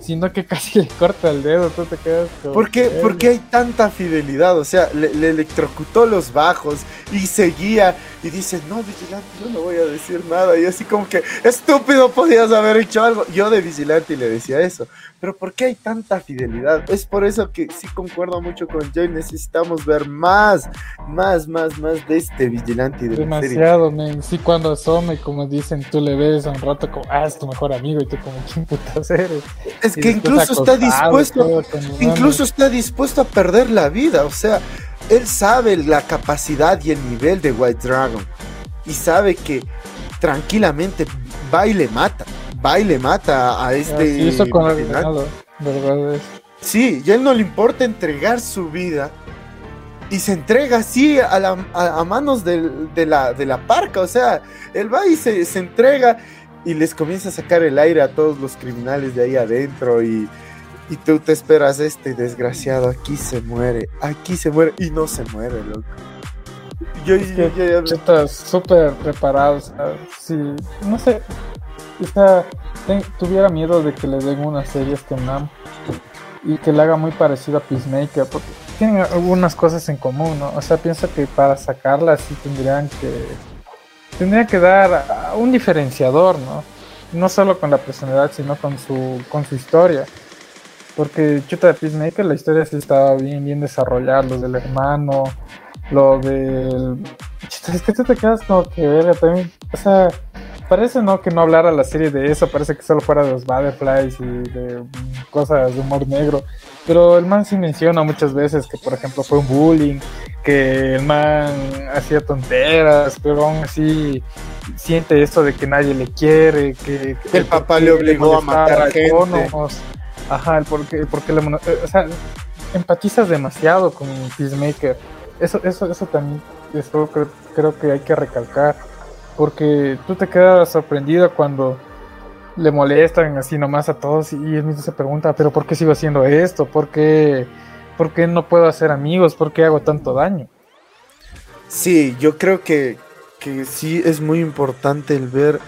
sino que casi le corta el dedo. Tú te quedas como, ¿Por qué, por qué hay tanta fidelidad? O sea, le, le electrocutó los bajos y seguía y dice, no, vigilante, yo no voy a decir nada. Y así como que, estúpido, podías haber hecho algo. Yo de vigilante le decía eso. Pero ¿por qué hay tanta fidelidad? Es por eso que sí concuerdo mucho con Joy. Necesitamos ver más, más, más, más de este vigilante de. Demasiado, men. Sí, cuando asome, como dicen, tú le ves a un rato como, ah, es tu mejor amigo, y tú como, ¿quién putas eres? Es Y que incluso está dispuesto todo incluso está dispuesto a perder la vida. O sea, él sabe la capacidad y el nivel de White Dragon. Y sabe que tranquilamente va y le mata. Va y le mata a este. sí, eso con el verdad. Sí, y a él no le importa entregar su vida. Y se entrega así a, la- a- a manos de, la, de la parca. O sea, él va y se, se entrega y les comienza a sacar el aire a todos los criminales de ahí adentro. Y, y tú te esperas, este desgraciado, aquí se muere, aquí se muere. Y no se muere, loco. Yo, Es yo- que yo- yo- Estás súper preparado, o sea, si, no sé, o sea, ten- tuviera miedo de que le den una serie a este man y que le haga muy parecido a Peacemaker, porque tienen algunas cosas en común, ¿no? O sea, pienso que para sacarla sí tendrían que, tendrían que dar a- un diferenciador, ¿no? No solo con la personalidad, sino con su, con su historia. Porque chuta de Peacemaker, la historia sí estaba bien, bien desarrollada, los del hermano, lo del... Es que tú te quedas como que, verga, también, o sea, parece no que no hablara la serie de eso, parece que solo fuera de los Butterflies y de cosas de humor negro, pero el man sí menciona muchas veces que, por ejemplo, fue un bullying, que el man hacía tonteras, pero aún así siente esto de que nadie le quiere, que, el papá le obligó a matar a gente. Ajá, el porque, porque le, o sea, empatizas demasiado con Peacemaker. Eso, eso, eso también eso creo, creo que hay que recalcar. Porque tú te quedas sorprendido cuando le molestan así nomás a todos y él mismo se pregunta, pero ¿por qué sigo haciendo esto? ¿Por qué, ¿Por qué no puedo hacer amigos? ¿Por qué hago tanto daño? Sí, yo creo que, que sí es muy importante el ver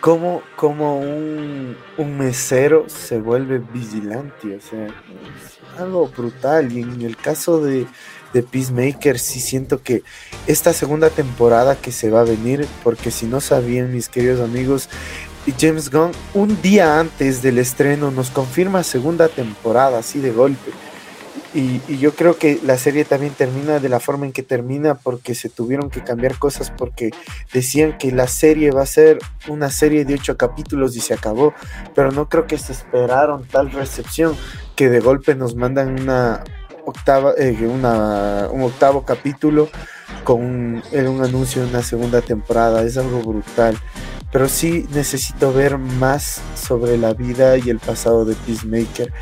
cómo, cómo un, un, mesero se vuelve vigilante, o sea, es algo brutal. Y en el caso de, de Peacemaker, sí siento que esta segunda temporada que se va a venir, porque si no sabían mis queridos amigos, James Gunn un día antes del estreno nos confirma segunda temporada, así de golpe. Y, yo creo que la serie también termina de la forma en que termina porque se tuvieron que cambiar cosas porque decían que la serie va a ser una serie de ocho capítulos y se acabó, pero no creo que se esperaron tal recepción que de golpe nos mandan una octava, eh, una, un octavo capítulo con un, un anuncio de una segunda temporada, es algo brutal pero sí necesito ver más sobre la vida y el pasado de Peacemaker,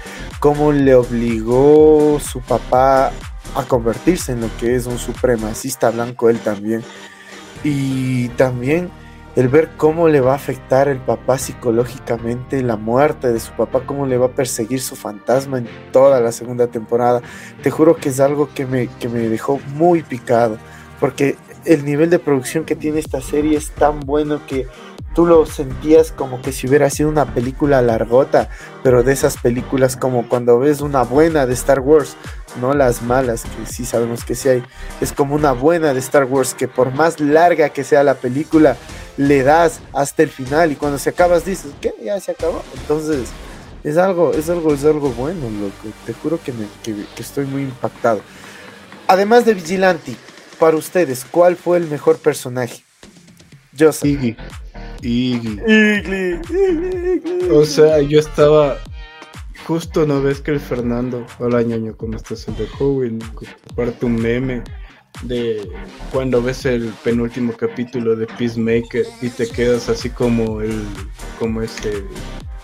cómo le obligó su papá a convertirse en lo que es un supremacista blanco él también. Y también el ver cómo le va a afectar el papá psicológicamente la muerte de su papá, cómo le va a perseguir su fantasma en toda la segunda temporada. Te juro que es algo que me, que me dejó muy picado, porque el nivel de producción que tiene esta serie es tan bueno que tú lo sentías como que si hubiera sido una película largota, pero de esas películas como cuando ves una buena de Star Wars, no las malas, que sí sabemos que sí hay, es como una buena de Star Wars, que por más larga que sea la película, le das hasta el final y cuando se acabas dices, ¿qué? Ya se acabó. Entonces, es algo, es algo, es algo bueno, loco. Te juro que, me, que, estoy muy impactado. Además de Vigilante, para ustedes, ¿cuál fue el mejor personaje? Yo sé. Y, O sea, yo estaba. Justo no ves que el Fernando, hola ñaño, ¿cómo estás? El de Howie, comparte un meme de cuando ves el penúltimo capítulo de Peacemaker y te quedas así como el. como ese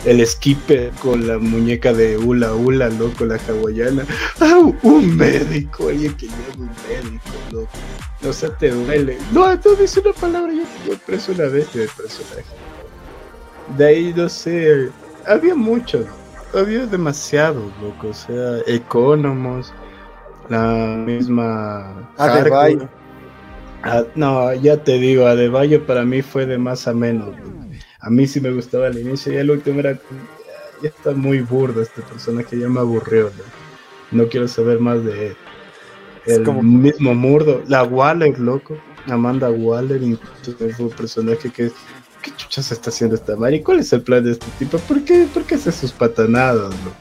el skipper con la muñeca de Ula Ula, loco, la hawaiana. ¡Ah, un médico! Alguien que llama un médico, loco. O sea, te duele. No, tú dices una palabra, yo, yo preso una bestia de personaje. De ahí, no sé, había muchos, había demasiados, loco. O sea, Economos, la misma. Adebayo. Ah, no, ya te digo, Adebayo para mí fue de más a menos. A mí sí me gustaba al inicio y el último era. Ya está muy burdo este personaje, ya me aburrió. No, quiero saber más de él. El mismo murdo. La Waller, loco. Amanda Waller, incluso fue un personaje que. ¿Qué chuchas está haciendo esta Mari? ¿Cuál es el plan de este tipo? ¿Por qué, ¿Por qué hace sus patanadas, loco?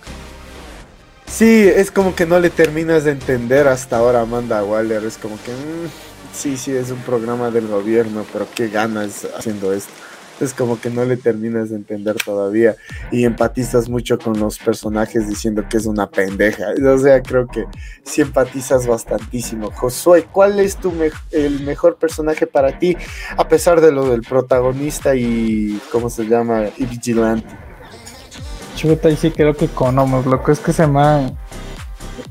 Sí, es como que no le terminas de entender hasta ahora Amanda Waller. Es como que. Mm, sí, sí, es un programa del gobierno, pero qué ganas haciendo esto es como que no le terminas de entender todavía y empatizas mucho con los personajes diciendo que es una pendeja. O sea, creo que sí empatizas bastantísimo. Josué, ¿cuál es tu el mejor personaje para ti a pesar de lo del protagonista y cómo se llama y vigilante? Chuta, y sí creo que Conomos, loco, es que se me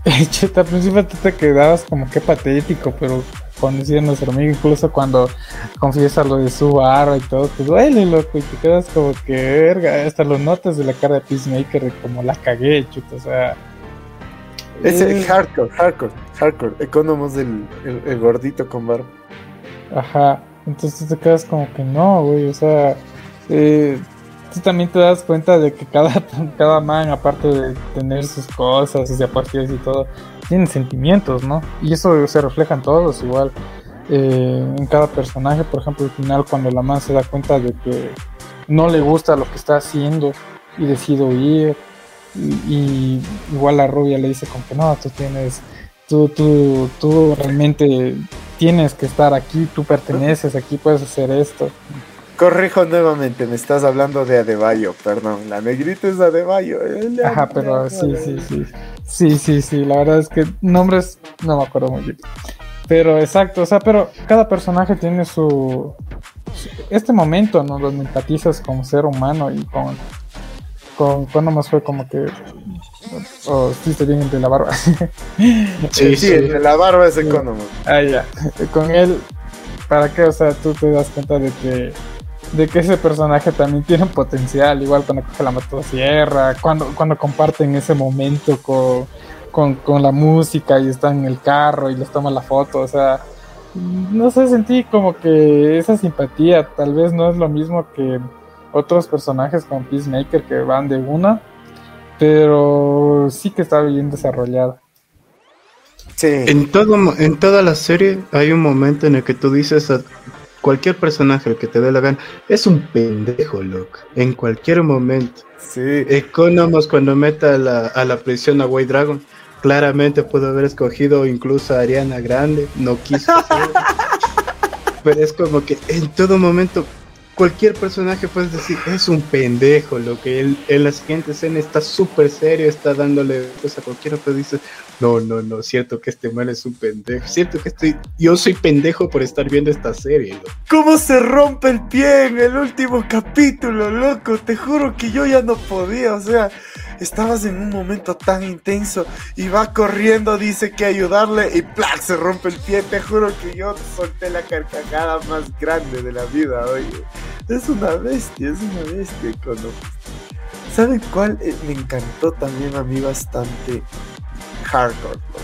Chuta, al principio te quedabas como que patético, pero cuando decía nuestro amigo, incluso cuando confiesa lo de su barra y todo, te duele, loco, y te quedas como que, verga, hasta los notas de la cara de Peacemaker, como la cagué, chuta, o sea. Ese eh, hardcore, hardcore, hardcore, economos del el, gordito con barba. Ajá, entonces te quedas como que no, güey, o sea, eh, tú también te das cuenta de que cada, cada man, aparte de tener sus cosas, sus diapositivas y todo, tienen sentimientos, ¿no? Y eso se refleja en todos igual. Eh, en cada personaje, por ejemplo, al final cuando la man se da cuenta de que no le gusta lo que está haciendo y decide huir, y, igual la rubia le dice como que no, tú tienes tú, tú, tú realmente tienes que estar aquí, tú perteneces aquí, puedes hacer esto. Corrijo nuevamente, me estás hablando de Adebayo, perdón, la negrita es Adebayo. Ajá, pero sí, sí, sí. Sí, sí, sí, la verdad es que nombres no me acuerdo muy bien. Pero exacto, o sea, pero cada personaje tiene su, este momento, ¿no? Donde empatizas como ser humano y con, con cuando más fue como que oh, sí estoy bien entre la barba. sí, sí, entre la barba es económico. Ah, ya. Con él, ¿para qué? O sea, tú te das cuenta de que de que ese personaje también tiene un potencial, igual cuando coge la motosierra, cuando, cuando comparten ese momento con, con, con, la música y están en el carro y les toman la foto, o sea, no sé, sentí como que esa simpatía tal vez no es lo mismo que otros personajes como Peacemaker que van de una, pero sí que está bien desarrollada. Sí. En, todo, en toda la serie hay un momento en el que tú dices a cualquier personaje que te dé la gana es un pendejo, loco. En cualquier momento. Sí. Economos cuando meta a la, a la prisión a White Dragon Claramente pudo haber escogido incluso a Ariana Grande, no quiso. Pero es como que en todo momento cualquier personaje puedes decir es un pendejo, lo que él en la siguiente escena está súper serio, está dándole cosas a cualquiera, pero dices, no, no, no, cierto que este mal es un pendejo, cierto que estoy, yo soy pendejo por estar viendo esta serie. ¿Cómo se rompe el pie en el último capítulo, loco? Te juro que yo ya no podía, o sea, estabas en un momento tan intenso y va corriendo, dice que ayudarle y ¡plac! se rompe el pie. Te juro que yo solté la carcajada más grande de la vida, oye. Es una bestia, es una bestia, Cono. ¿Saben cuál eh, me encantó también a mí bastante? Hardcore, loco.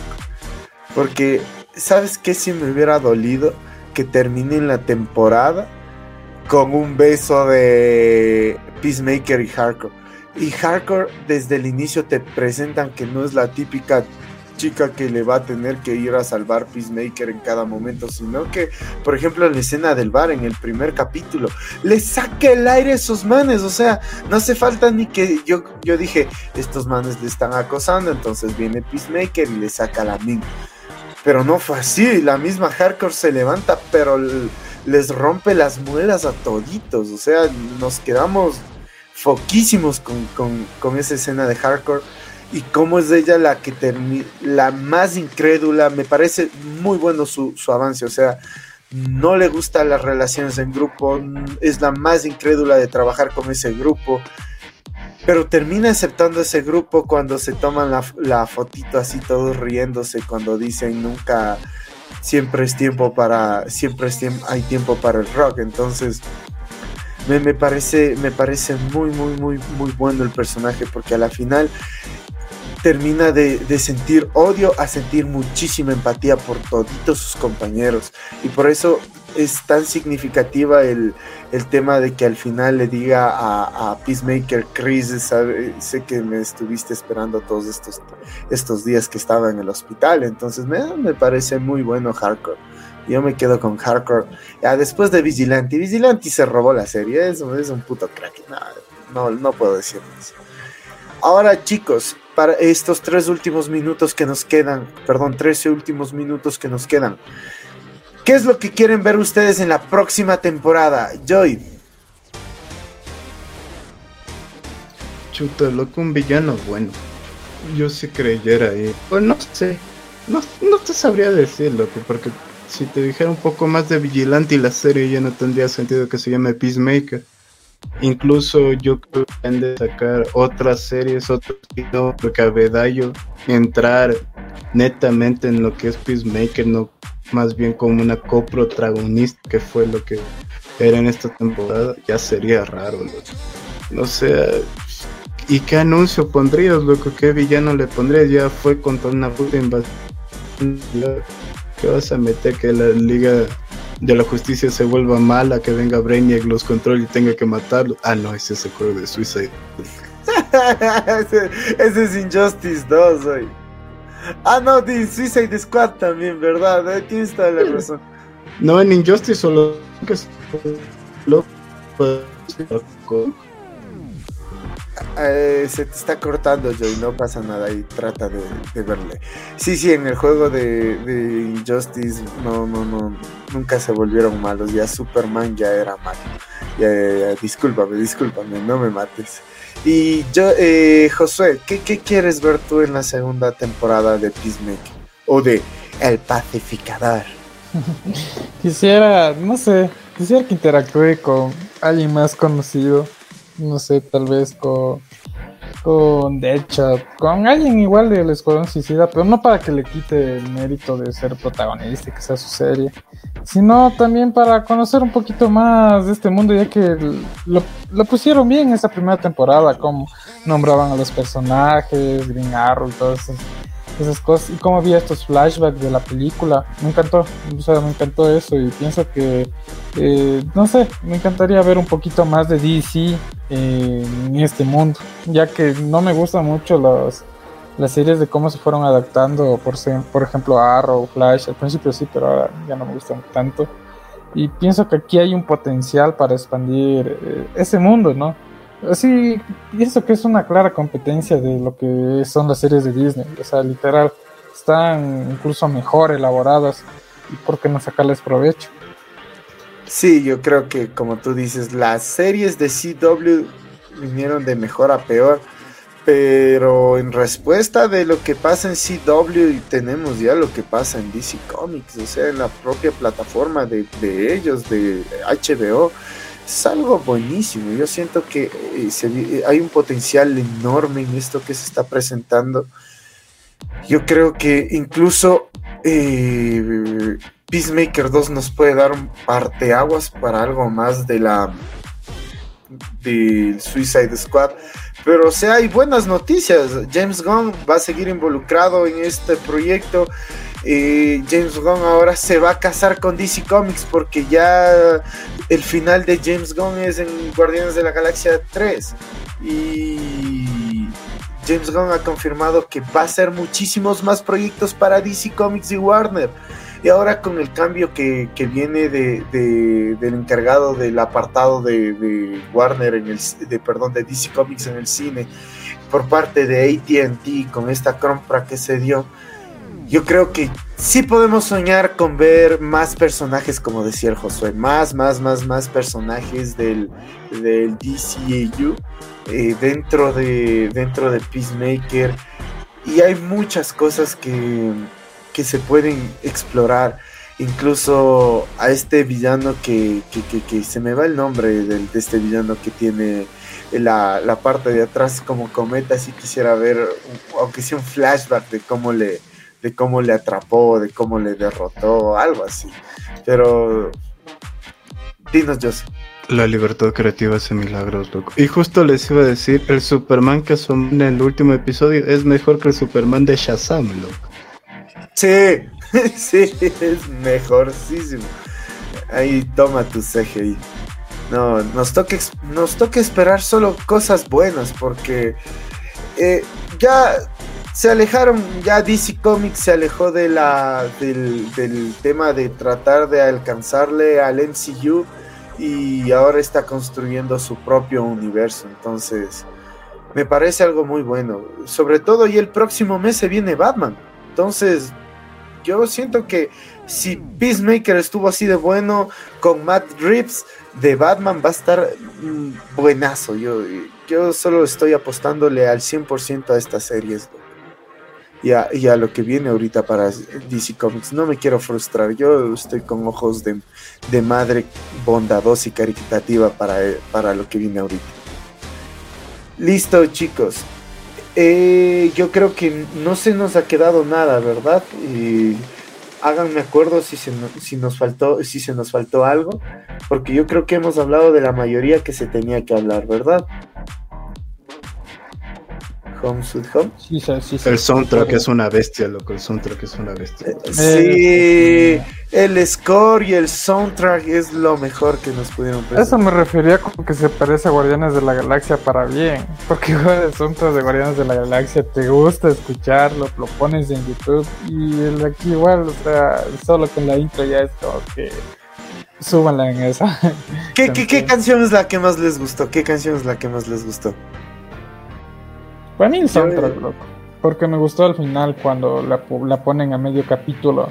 Porque, ¿sabes qué? Si me hubiera dolido que termine la temporada con un beso de Peacemaker y Hardcore. Y Hardcore desde el inicio te presentan que no es la típica chica que le va a tener que ir a salvar Peacemaker en cada momento, sino que, por ejemplo, en la escena del bar, en el primer capítulo, le saca el aire a esos manes, o sea, no hace falta ni que yo, yo dije, estos manes le están acosando, entonces viene Peacemaker y le saca la min. Pero no fue así, la misma Hardcore se levanta, pero les rompe las muelas a toditos, o sea, nos quedamos foquísimos con, esa escena de hardcore y cómo es ella la que termina, la más incrédula, me parece muy bueno su, avance, o sea, no le gustan las relaciones en grupo, es la más incrédula de trabajar con ese grupo, pero termina aceptando ese grupo cuando se toman la, la fotito así todos riéndose, cuando dicen nunca, siempre es tiempo para, siempre es hay tiempo para el rock, entonces me, parece, me parece muy, muy, muy, muy bueno el personaje porque a la final termina de, sentir odio a sentir muchísima empatía por toditos sus compañeros. Y por eso es tan significativa el, tema de que al final le diga a, Peacemaker, Chris, sé que me estuviste esperando todos estos, estos días que estaba en el hospital. Entonces me, me parece muy bueno Hardcore. Yo me quedo con Hardcore. Ya, después de Vigilante. Vigilante se robó la serie. Es, es un puto crack. No, no, puedo decir más. Ahora, chicos, para estos tres últimos minutos que nos quedan, perdón, 13 últimos minutos que nos quedan, ¿qué es lo que quieren ver ustedes en la próxima temporada? Joy. Chuta, loco, un villano bueno. Yo sí creyera ahí. Pues no sé. No, no te sabría decir, loco, porque si te dijera un poco más de Vigilante y la serie ya no tendría sentido que se llame Peacemaker. Incluso yo creo que han de sacar otras series, otros videos, porque a Bedayo entrar netamente en lo que es Peacemaker, no más bien como una coprotagonista, que fue lo que era en esta temporada, ya sería raro. No sé, ¿y qué anuncio pondrías, loco? ¿Qué villano le pondrías? Ya fue contra una puta invasión ¿Qué vas a meter que la Liga de la Justicia se vuelva mala, que venga Brainiac, los controle y tenga que matarlo? Ah, no, ese es el juego de Suicide. ese, es Injustice 2, hoy. Ah, no, de Suicide Squad también, ¿verdad? Eh, tienes toda la razón. No, en Injustice solo eh, se te está cortando, Joy, no pasa nada y trata de, verle. Sí, sí, en el juego de, Injustice no, no, nunca se volvieron malos, ya Superman ya era malo. Ya, ya, ya, discúlpame, discúlpame, no me mates. Y yo, eh, Josué, ¿qué, ¿qué quieres ver tú en la segunda temporada de Peacemaker? O de El Pacificador. Quisiera, no sé, quisiera que interactúe con alguien más conocido. No sé, tal vez con, con Deadshot, con alguien igual del Escuadrón Suicida, pero no para que le quite el mérito de ser protagonista y que sea su serie, sino también para conocer un poquito más de este mundo, ya que lo, lo pusieron bien en esa primera temporada, como nombraban a los personajes, Green Arrow todas esas cosas y cómo vi estos flashbacks de la película. Me encantó, o me encantó eso y pienso que, eh, no sé, me encantaría ver un poquito más de DC eh, en este mundo, ya que no me gustan mucho las, las series de cómo se fueron adaptando, por, por ejemplo, Arrow, Flash, al principio sí, pero ahora ya no me gustan tanto. Y pienso que aquí hay un potencial para expandir eh, ese mundo, ¿no? Así, pienso que es una clara competencia de lo que son las series de Disney. O sea, literal, están incluso mejor elaboradas. ¿Y por qué no sacarles provecho? Sí, yo creo que como tú dices, las series de CW vinieron de mejor a peor, pero en respuesta de lo que pasa en CW tenemos ya lo que pasa en DC Comics, o sea, en la propia plataforma de, de ellos, de HBO, es algo buenísimo. Yo siento que eh, eh, hay un potencial enorme en esto que se está presentando. Yo creo que incluso eh, Peacemaker 2 nos puede dar un parteaguas para algo más de la del Suicide Squad. Pero o sea, hay buenas noticias. James Gunn va a seguir involucrado en este proyecto. Eh, James Gunn ahora se va a casar con DC Comics porque ya el final de James Gunn es en Guardianes de la Galaxia 3. Y James Gunn ha confirmado que va a hacer muchísimos más proyectos para DC Comics y Warner. Y ahora con el cambio que, que viene de, de- del encargado del apartado de, de Warner en el de perdón de DC Comics en el cine por parte de AT&T con esta compra que se dio, yo creo que sí podemos soñar con ver más personajes, como decía el Josué, más, más, más, más personajes del, del DCAU eh, dentro, de, dentro de Peacemaker. Y hay muchas cosas que, que se pueden explorar. Incluso a este villano que, que, que- se me va el nombre de este villano que tiene la, la parte de atrás como cometa. Si quisiera ver, un- aunque sea un flashback de cómo le, de cómo le atrapó, de cómo le derrotó, algo así. Pero dinos, José. La libertad creativa hace milagros, loco. Y justo les iba a decir, el Superman que asomó en el último episodio es mejor que el Superman de Shazam, loco. Sí, sí, es mejorísimo. Ahí toma tu CGI. No, nos toca, nos toca esperar solo cosas buenas porque eh, ya se alejaron, ya DC Comics se alejó de la, del, tema de tratar de alcanzarle al MCU y ahora está construyendo su propio universo. Entonces, me parece algo muy bueno. Sobre todo, y el próximo mes se viene Batman. Entonces, yo siento que si Peacemaker estuvo así de bueno con Matt Reeves de Batman va a estar mm, buenazo. Yo, yo solo estoy apostándole al 100% a estas series. Y a, y lo que viene ahorita para DC Comics. No me quiero frustrar. Yo estoy con ojos de, madre bondadosa y caritativa para, para lo que viene ahorita. Listo, chicos. Eh, yo creo que no se nos ha quedado nada, ¿verdad? Eh, háganme acuerdo si se, si nos faltó, si se nos faltó algo, porque yo creo que hemos hablado de la mayoría que se tenía que hablar, ¿verdad? Home Sweet Home. Sí, sí, sí, sí. El soundtrack es una bestia, loco. El soundtrack es una bestia. Sí, el score y el soundtrack es lo mejor que nos pudieron Eso presentar. me refería con que se parece a Guardianes de la Galaxia para bien. Porque igual el soundtrack de Guardianes de la Galaxia te gusta escucharlo, lo pones en YouTube. Y el de aquí igual, o sea, solo con la intro ya es como que súbanla en esa. ¿Qué, qué, qué canción es la que más les gustó? ¿Qué canción es la que más les gustó? Para mí el soundtrack, loco. Porque me gustó al final cuando la, ponen a medio capítulo.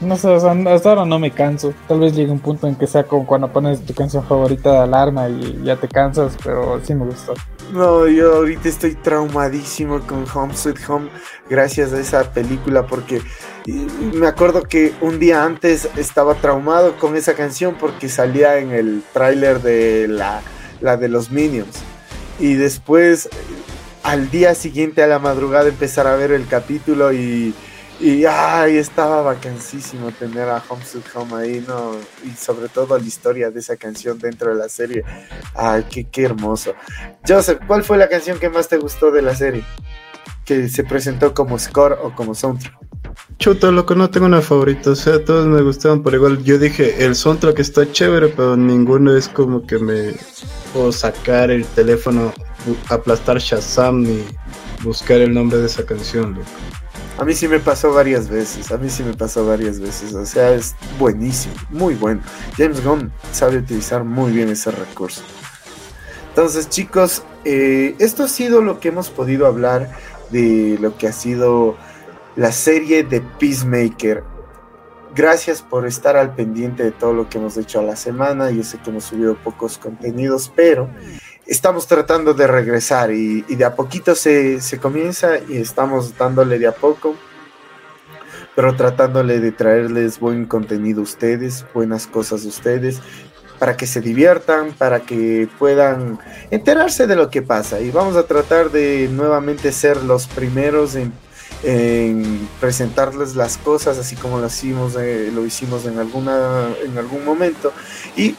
No sé, hasta ahora no me canso. Tal vez llegue un punto en que sea como cuando pones tu canción favorita de alarma y ya te cansas, pero sí me gustó. No, yo ahorita estoy traumadísimo con Home Sweet Home gracias a esa película porque me acuerdo que un día antes estaba traumado con esa canción porque salía en el tráiler de la, la de los Minions y después al día siguiente a la madrugada empezar a ver el capítulo y y ay, estaba vacancísimo tener a Home Sweet Home ahí, ¿no? Y sobre todo la historia de esa canción dentro de la serie. Ay, qué, qué hermoso. Joseph, ¿cuál fue la canción que más te gustó de la serie? Que se presentó como score o como soundtrack. Chuta, loco, no tengo una favorita. O sea, todos me gustaban por igual. Yo dije, el soundtrack está chévere, pero ninguno es como que me puedo sacar el teléfono, aplastar Shazam y buscar el nombre de esa canción. A mí sí me pasó varias veces, a mí sí me pasó varias veces, o sea, es buenísimo, muy bueno. James Gunn sabe utilizar muy bien ese recurso. Entonces, chicos, eh, esto ha sido lo que hemos podido hablar de lo que ha sido la serie de Peacemaker. Gracias por estar al pendiente de todo lo que hemos hecho a la semana. Yo sé que hemos subido pocos contenidos, pero estamos tratando de regresar y, de a poquito se, se comienza y estamos dándole de a poco, pero tratándole de traerles buen contenido a ustedes, buenas cosas a ustedes, para que se diviertan, para que puedan enterarse de lo que pasa. Y vamos a tratar de nuevamente ser los primeros en, en presentarles las cosas, así como lo hicimos, eh, lo hicimos en, alguna, en algún momento. Y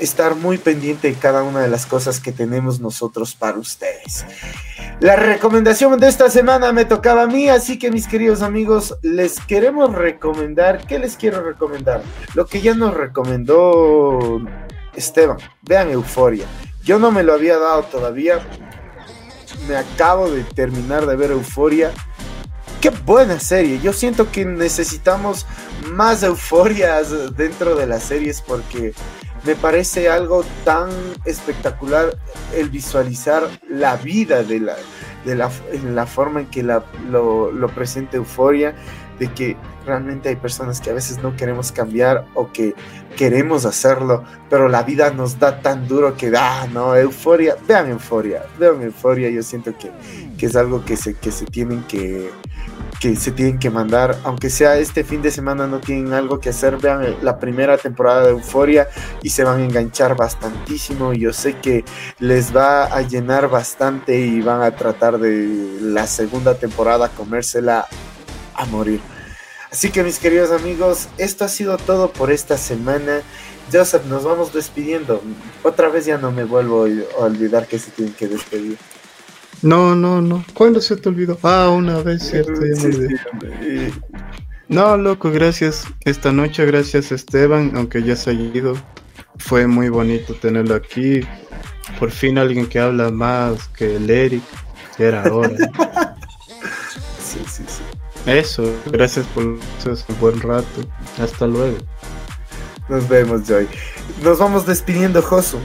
estar muy pendiente de cada una de las cosas que tenemos nosotros para ustedes. La recomendación de esta semana me tocaba a mí, así que mis queridos amigos, les queremos recomendar, ¿qué les quiero recomendar? Lo que ya nos recomendó Esteban, vean Euforia. Yo no me lo había dado todavía, me acabo de terminar de ver Euforia. Qué buena serie, yo siento que necesitamos más euforias dentro de las series porque me parece algo tan espectacular el visualizar la vida de la, de la, en la forma en que la, lo, lo presenta Euforia, de que realmente hay personas que a veces no queremos cambiar o que queremos hacerlo, pero la vida nos da tan duro que da, no, Euforia, vean Euforia, vean Euforia, yo siento que, que es algo que se, que se tienen que que se tienen que mandar, aunque sea este fin de semana no tienen algo que hacer, vean la primera temporada de Euforia y se van a enganchar bastantísimo. Y yo sé que les va a llenar bastante y van a tratar de la segunda temporada comérsela a morir. Así que mis queridos amigos, esto ha sido todo por esta semana. Joseph, nos vamos despidiendo. Otra vez ya no me vuelvo a olvidar que se tienen que despedir. No, no, no. ¿Cuándo se te olvidó? Ah, una vez, cierto, ya me Sí, No, loco, gracias. Esta noche, gracias Esteban, aunque ya se ha ido. Fue muy bonito tenerlo aquí. Por fin alguien que habla más que el Eric. Era hora. Eso, gracias por ese buen rato. Hasta luego. Nos vemos, Joy. Nos vamos despidiendo, Josu.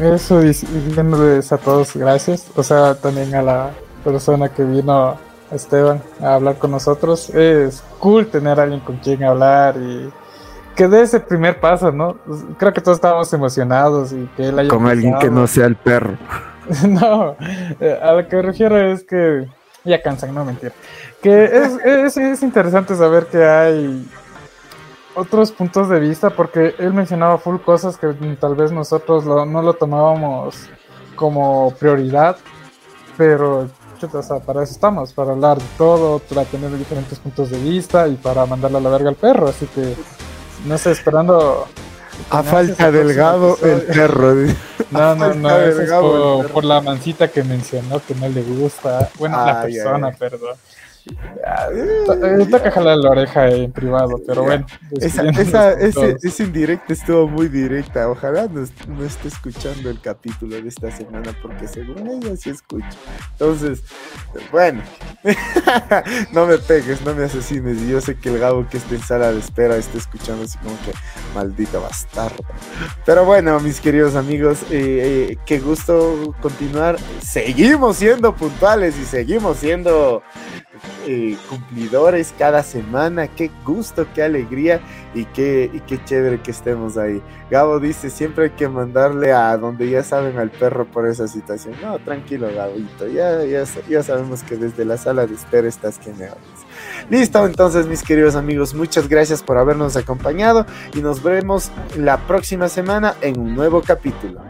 Eso diciéndoles a todos gracias. O sea, también a la persona que vino, Esteban, a hablar con nosotros. Es cool tener a alguien con quien hablar y que dé ese primer paso, ¿no? Creo que todos estábamos emocionados y que él haya Con alguien que no sea el perro. no, eh, a lo que me refiero es que ya cansan, no mentir. Que es, es, es interesante saber que hay otros puntos de vista porque él mencionaba full cosas que tal vez nosotros lo- no lo tomábamos como prioridad, pero chuta, o sea, para eso estamos, para hablar de todo, para tener diferentes puntos de vista y para mandarle a la verga al perro, así que no sé, esperando A falta el delgado, el perro. no, no, no, es por, la mancita que mencionó que no le gusta. Bueno, la Ay, persona, ay. perdón. Eh, Toca jalar la oreja en privado, pero bueno. Esa, esa, ese, indirecta estuvo muy directa. Ojalá no, est- no esté escuchando el capítulo de esta semana, porque según ella sí escucha. Entonces, bueno, no me pegues, no me asesines. Y yo sé que el Gabo que está en sala de espera está escuchando así como que maldito bastardo. Pero bueno, mis queridos amigos, eh, eh, qué gusto continuar. Seguimos siendo puntuales y seguimos siendo eh, cumplidores cada semana. Qué gusto, qué alegría y qué, y qué chévere que estemos ahí. Gabo dice, siempre hay que mandarle a donde ya saben al perro por esa situación. No, tranquilo, Gabito. Ya, ya, ya sabemos que desde la sala de espera estás que me hablas. Listo, entonces mis queridos amigos, muchas gracias por habernos acompañado y nos veremos la próxima semana en un nuevo capítulo.